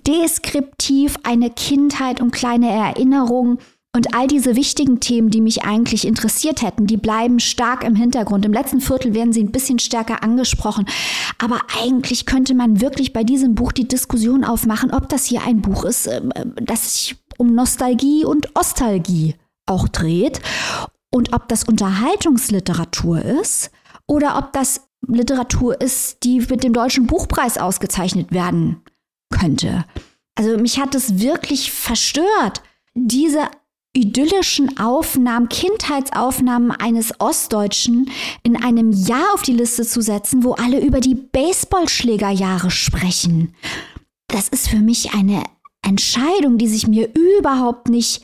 Deskriptiv eine Kindheit und kleine Erinnerungen und all diese wichtigen Themen, die mich eigentlich interessiert hätten, die bleiben stark im Hintergrund. Im letzten Viertel werden sie ein bisschen stärker angesprochen. Aber eigentlich könnte man wirklich bei diesem Buch die Diskussion aufmachen, ob das hier ein Buch ist, ähm, das sich um Nostalgie und Ostalgie auch dreht. Und ob das Unterhaltungsliteratur ist oder ob das Literatur ist, die mit dem Deutschen Buchpreis ausgezeichnet werden könnte. Also mich hat es wirklich verstört, diese idyllischen Aufnahmen, Kindheitsaufnahmen eines Ostdeutschen in einem Jahr auf die Liste zu setzen, wo alle über die Baseballschlägerjahre sprechen. Das ist für mich eine Entscheidung, die sich mir überhaupt nicht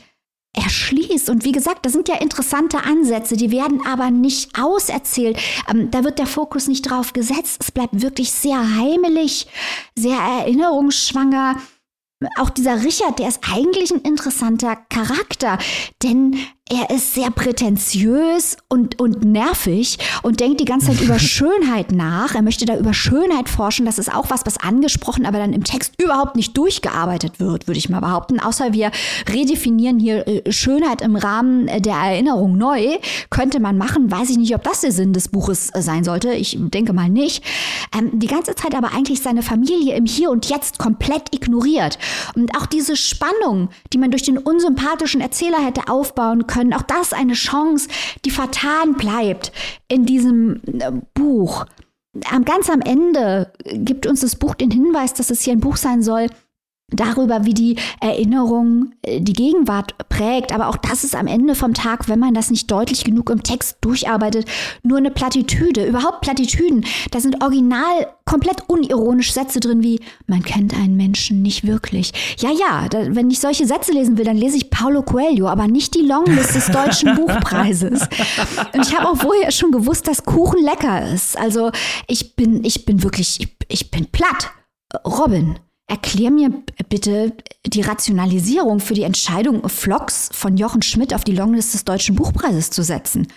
erschließt. Und wie gesagt, das sind ja interessante Ansätze, die werden aber nicht auserzählt. Ähm, da wird der Fokus nicht drauf gesetzt. Es bleibt wirklich sehr heimelig, sehr erinnerungsschwanger auch dieser Richard, der ist eigentlich ein interessanter Charakter, denn er ist sehr prätentiös und, und nervig und denkt die ganze Zeit über Schönheit nach. Er möchte da über Schönheit forschen. Das ist auch was, was angesprochen, aber dann im Text überhaupt nicht durchgearbeitet wird, würde ich mal behaupten. Außer wir redefinieren hier äh, Schönheit im Rahmen der Erinnerung neu. Könnte man machen. Weiß ich nicht, ob das der Sinn des Buches äh, sein sollte. Ich denke mal nicht. Ähm, die ganze Zeit aber eigentlich seine Familie im Hier und Jetzt komplett ignoriert. Und auch diese Spannung, die man durch den unsympathischen Erzähler hätte aufbauen können, können. Auch das eine Chance, die vertan bleibt in diesem äh, Buch. Ganz am Ende gibt uns das Buch den Hinweis, dass es hier ein Buch sein soll, darüber, wie die Erinnerung äh, die Gegenwart prägt. Aber auch das ist am Ende vom Tag, wenn man das nicht deutlich genug im Text durcharbeitet, nur eine Plattitüde. Überhaupt Plattitüden. Da sind original komplett unironisch Sätze drin wie, man kennt einen Menschen nicht wirklich. Ja, ja, da, wenn ich solche Sätze lesen will, dann lese ich Paulo Coelho, aber nicht die Longlist des Deutschen Buchpreises. Und ich habe auch vorher schon gewusst, dass Kuchen lecker ist. Also ich bin, ich bin wirklich, ich, ich bin platt. Robin, Erklär mir bitte die Rationalisierung für die Entscheidung, Vlogs von Jochen Schmidt auf die Longlist des Deutschen Buchpreises zu setzen.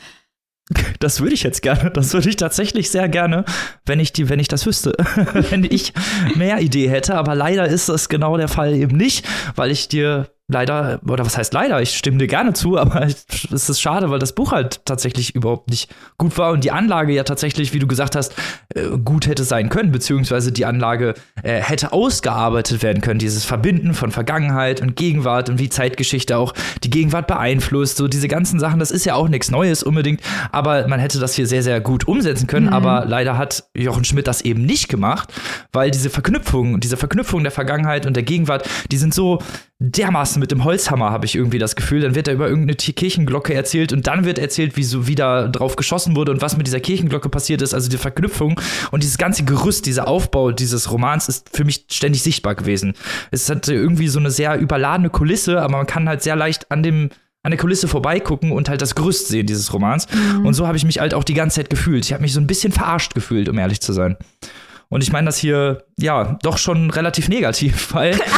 Das würde ich jetzt gerne. Das würde ich tatsächlich sehr gerne, wenn ich, die, wenn ich das wüsste. wenn ich mehr Idee hätte. Aber leider ist das genau der Fall eben nicht, weil ich dir leider, oder was heißt leider, ich stimme dir gerne zu, aber es ist schade, weil das Buch halt tatsächlich überhaupt nicht gut war und die Anlage ja tatsächlich, wie du gesagt hast, äh, gut hätte sein können, beziehungsweise die Anlage äh, hätte ausgearbeitet werden können, dieses Verbinden von Vergangenheit und Gegenwart und wie Zeitgeschichte auch die Gegenwart beeinflusst, so diese ganzen Sachen, das ist ja auch nichts Neues unbedingt, aber man hätte das hier sehr, sehr gut umsetzen können, mhm. aber leider hat Jochen Schmidt das eben nicht gemacht, weil diese Verknüpfung, diese Verknüpfung der Vergangenheit und der Gegenwart, die sind so dermaßen mit dem Holzhammer, habe ich irgendwie das Gefühl. Dann wird da über irgendeine Kirchenglocke erzählt und dann wird erzählt, wie so wieder drauf geschossen wurde und was mit dieser Kirchenglocke passiert ist. Also die Verknüpfung und dieses ganze Gerüst, dieser Aufbau dieses Romans ist für mich ständig sichtbar gewesen. Es hat irgendwie so eine sehr überladene Kulisse, aber man kann halt sehr leicht an dem an der Kulisse vorbeigucken und halt das Gerüst sehen dieses Romans. Mhm. Und so habe ich mich halt auch die ganze Zeit gefühlt. Ich habe mich so ein bisschen verarscht gefühlt, um ehrlich zu sein. Und ich meine das hier, ja, doch schon relativ negativ, weil.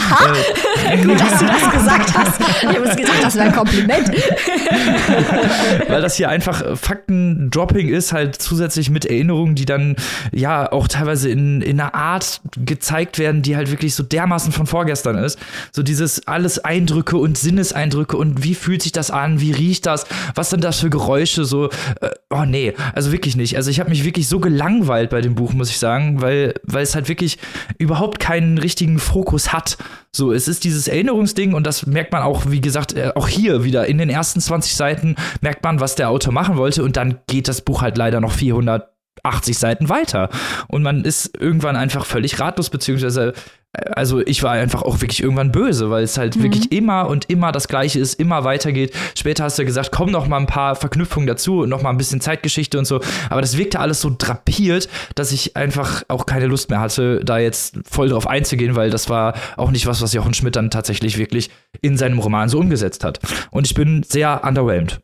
Äh, Gut, dass du das gesagt hast. Ich habe uns gesagt, das wäre ein Kompliment. weil das hier einfach Fakten-Dropping ist, halt zusätzlich mit Erinnerungen, die dann ja auch teilweise in, in einer Art gezeigt werden, die halt wirklich so dermaßen von vorgestern ist. So dieses alles Eindrücke und Sinneseindrücke und wie fühlt sich das an, wie riecht das, was sind das für Geräusche, so, äh, oh nee, also wirklich nicht. Also ich habe mich wirklich so gelangweilt bei dem Buch, muss ich sagen, weil, weil es halt wirklich überhaupt keinen richtigen Fokus hat. So, es ist dieses Erinnerungsding und das merkt man auch, wie gesagt, äh, auch hier wieder in den ersten 20 Seiten merkt man, was der Autor machen wollte und dann geht das Buch halt leider noch 400 80 Seiten weiter. Und man ist irgendwann einfach völlig ratlos, beziehungsweise also ich war einfach auch wirklich irgendwann böse, weil es halt mhm. wirklich immer und immer das Gleiche ist, immer weitergeht. Später hast du gesagt, komm noch mal ein paar Verknüpfungen dazu und noch mal ein bisschen Zeitgeschichte und so. Aber das wirkte alles so drapiert, dass ich einfach auch keine Lust mehr hatte, da jetzt voll drauf einzugehen, weil das war auch nicht was, was Jochen Schmidt dann tatsächlich wirklich in seinem Roman so umgesetzt hat. Und ich bin sehr underwhelmed.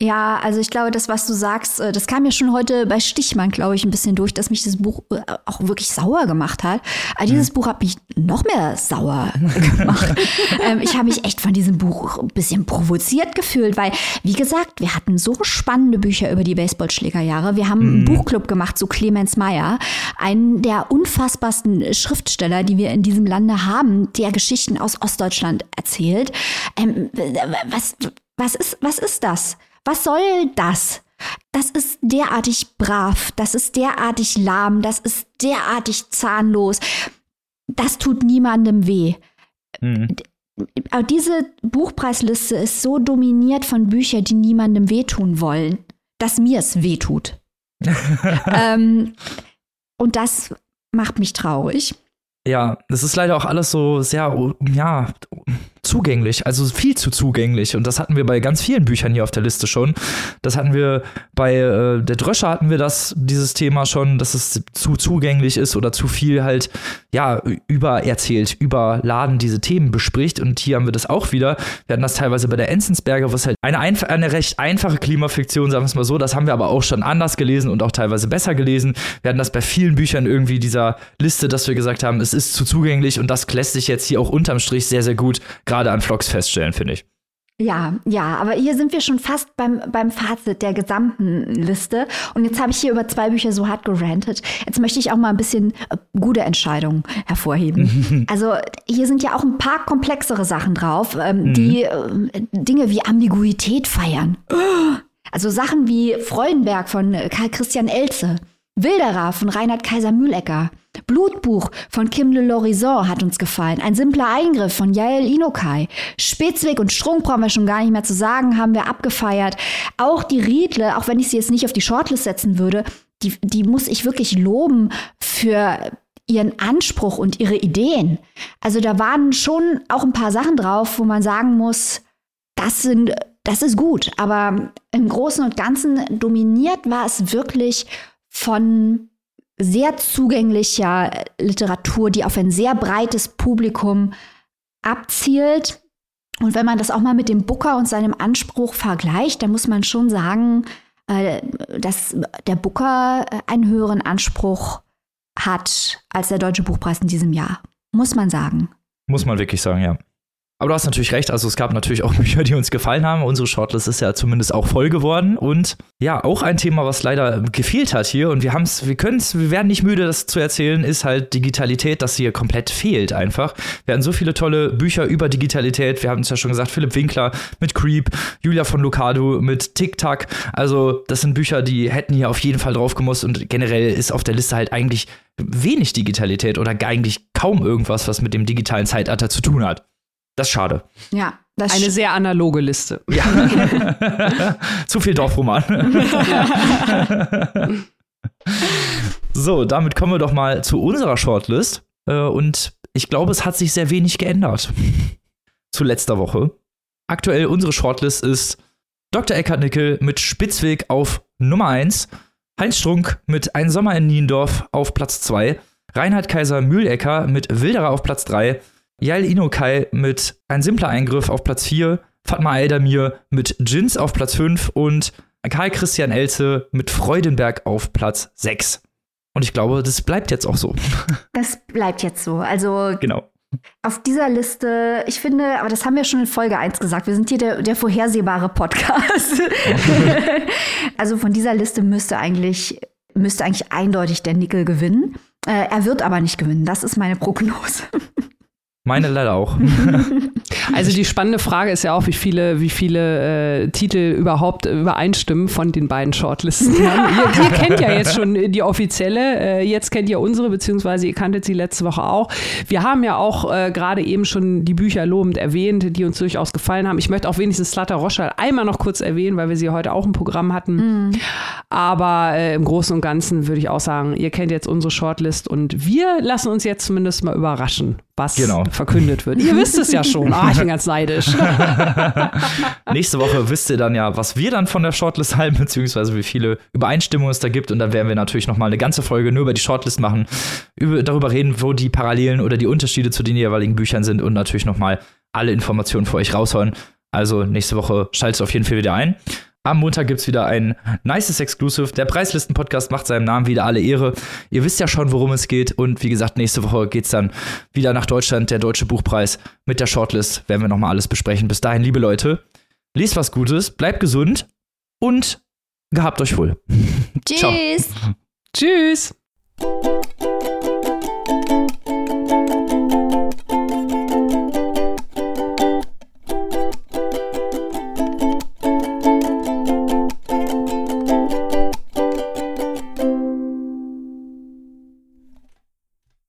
Ja, also ich glaube, das, was du sagst, äh, das kam ja schon heute bei Stichmann, glaube ich, ein bisschen durch, dass mich das Buch äh, auch wirklich sauer gemacht hat. Aber dieses mhm. Buch hat mich noch mehr sauer gemacht. ähm, ich habe mich echt von diesem Buch ein bisschen provoziert gefühlt, weil, wie gesagt, wir hatten so spannende Bücher über die Baseballschlägerjahre. Wir haben mhm. einen Buchclub gemacht zu Clemens Meyer, einen der unfassbarsten Schriftsteller, die wir in diesem Lande haben, der Geschichten aus Ostdeutschland erzählt. Ähm, was, was ist, was ist das? Was soll das? Das ist derartig brav, das ist derartig lahm, das ist derartig zahnlos. Das tut niemandem weh. Mhm. Aber diese Buchpreisliste ist so dominiert von Büchern, die niemandem wehtun wollen, dass mir es wehtut. ähm, und das macht mich traurig. Ja, es ist leider auch alles so sehr, ja, zugänglich, also viel zu zugänglich. Und das hatten wir bei ganz vielen Büchern hier auf der Liste schon. Das hatten wir bei äh, der Dröscher hatten wir das, dieses Thema schon, dass es zu zugänglich ist oder zu viel halt, ja, übererzählt, überladen diese Themen bespricht. Und hier haben wir das auch wieder. Wir hatten das teilweise bei der Enzensberger, was halt eine, eine recht einfache Klimafiktion, sagen wir es mal so. Das haben wir aber auch schon anders gelesen und auch teilweise besser gelesen. Wir hatten das bei vielen Büchern irgendwie dieser Liste, dass wir gesagt haben, es ist zu zugänglich und das lässt sich jetzt hier auch unterm Strich sehr, sehr gut gerade an Vlogs feststellen, finde ich. Ja, ja, aber hier sind wir schon fast beim, beim Fazit der gesamten Liste. Und jetzt habe ich hier über zwei Bücher so hart gerantet. Jetzt möchte ich auch mal ein bisschen äh, gute Entscheidungen hervorheben. also hier sind ja auch ein paar komplexere Sachen drauf, ähm, mhm. die äh, Dinge wie Ambiguität feiern. Also Sachen wie Freudenberg von Karl Christian Elze, Wilderer von Reinhard Kaiser Mühlecker, Blutbuch von Kim Le Lorison hat uns gefallen. Ein simpler Eingriff von Yael Inokai. Spitzweg und Strunk brauchen wir schon gar nicht mehr zu sagen, haben wir abgefeiert. Auch die Riedle, auch wenn ich sie jetzt nicht auf die Shortlist setzen würde, die, die muss ich wirklich loben für ihren Anspruch und ihre Ideen. Also da waren schon auch ein paar Sachen drauf, wo man sagen muss, das sind, das ist gut. Aber im Großen und Ganzen dominiert war es wirklich von sehr zugänglicher Literatur, die auf ein sehr breites Publikum abzielt. Und wenn man das auch mal mit dem Booker und seinem Anspruch vergleicht, dann muss man schon sagen, äh, dass der Booker einen höheren Anspruch hat als der Deutsche Buchpreis in diesem Jahr. Muss man sagen. Muss man wirklich sagen, ja. Aber du hast natürlich recht, also es gab natürlich auch Bücher, die uns gefallen haben. Unsere Shortlist ist ja zumindest auch voll geworden. Und ja, auch ein Thema, was leider gefehlt hat hier, und wir haben es, wir können es, wir werden nicht müde, das zu erzählen, ist halt Digitalität, dass hier komplett fehlt einfach. Wir hatten so viele tolle Bücher über Digitalität. Wir haben es ja schon gesagt, Philipp Winkler mit Creep, Julia von Lucado mit TikTok. Also, das sind Bücher, die hätten hier auf jeden Fall drauf gemusst und generell ist auf der Liste halt eigentlich wenig Digitalität oder eigentlich kaum irgendwas, was mit dem digitalen Zeitalter zu tun hat. Das ist schade. Ja. Das Eine sehr analoge Liste. Ja. Zu viel Dorfroman. so, damit kommen wir doch mal zu unserer Shortlist. Äh, und ich glaube, es hat sich sehr wenig geändert zu letzter Woche. Aktuell unsere Shortlist ist Dr. Eckhard Nickel mit Spitzweg auf Nummer 1, Heinz Strunk mit Ein Sommer in Niendorf auf Platz 2, Reinhard Kaiser Mühlecker mit Wilderer auf Platz 3, Yael Inokai mit Ein simpler Eingriff auf Platz 4, Fatma Eldamir mit Jins auf Platz 5 und Karl Christian Elze mit Freudenberg auf Platz 6. Und ich glaube, das bleibt jetzt auch so. Das bleibt jetzt so. Also genau. Auf dieser Liste, ich finde, aber das haben wir schon in Folge 1 gesagt, wir sind hier der, der vorhersehbare Podcast. also von dieser Liste müsste eigentlich, müsste eigentlich eindeutig der Nickel gewinnen. Äh, er wird aber nicht gewinnen. Das ist meine Prognose. Meine leider auch. Also die spannende Frage ist ja auch, wie viele, wie viele äh, Titel überhaupt übereinstimmen von den beiden Shortlisten. ihr, ihr, kennt ja jetzt schon die offizielle, äh, jetzt kennt ihr unsere, beziehungsweise ihr kanntet sie letzte Woche auch. Wir haben ja auch äh, gerade eben schon die Bücher lobend erwähnt, die uns durchaus gefallen haben. Ich möchte auch wenigstens Slatter Roschal einmal noch kurz erwähnen, weil wir sie heute auch im Programm hatten. Mhm. Aber äh, im Großen und Ganzen würde ich auch sagen, ihr kennt jetzt unsere Shortlist und wir lassen uns jetzt zumindest mal überraschen, was genau. verkündet wird. Ihr wisst es ja schon. Ah, ich bin ganz neidisch. Nächste Woche wisst ihr dann ja, was wir dann von der Shortlist halten, beziehungsweise wie viele Übereinstimmungen es da gibt. Und dann werden wir natürlich noch mal eine ganze Folge nur über die Shortlist machen, über, darüber reden, wo die Parallelen oder die Unterschiede zu den jeweiligen Büchern sind und natürlich noch mal alle Informationen für euch raushauen. Also nächste Woche schaltet auf jeden Fall wieder ein. Am Montag gibt es wieder ein nices Exclusive. Der Preislisten-Podcast macht seinem Namen wieder alle Ehre. Ihr wisst ja schon, worum es geht. Und wie gesagt, nächste Woche geht es dann wieder nach Deutschland, der Deutsche Buchpreis. Mit der Shortlist werden wir nochmal alles besprechen. Bis dahin, liebe Leute, lest was Gutes, bleibt gesund und gehabt euch wohl. Tschüss. Tschüss.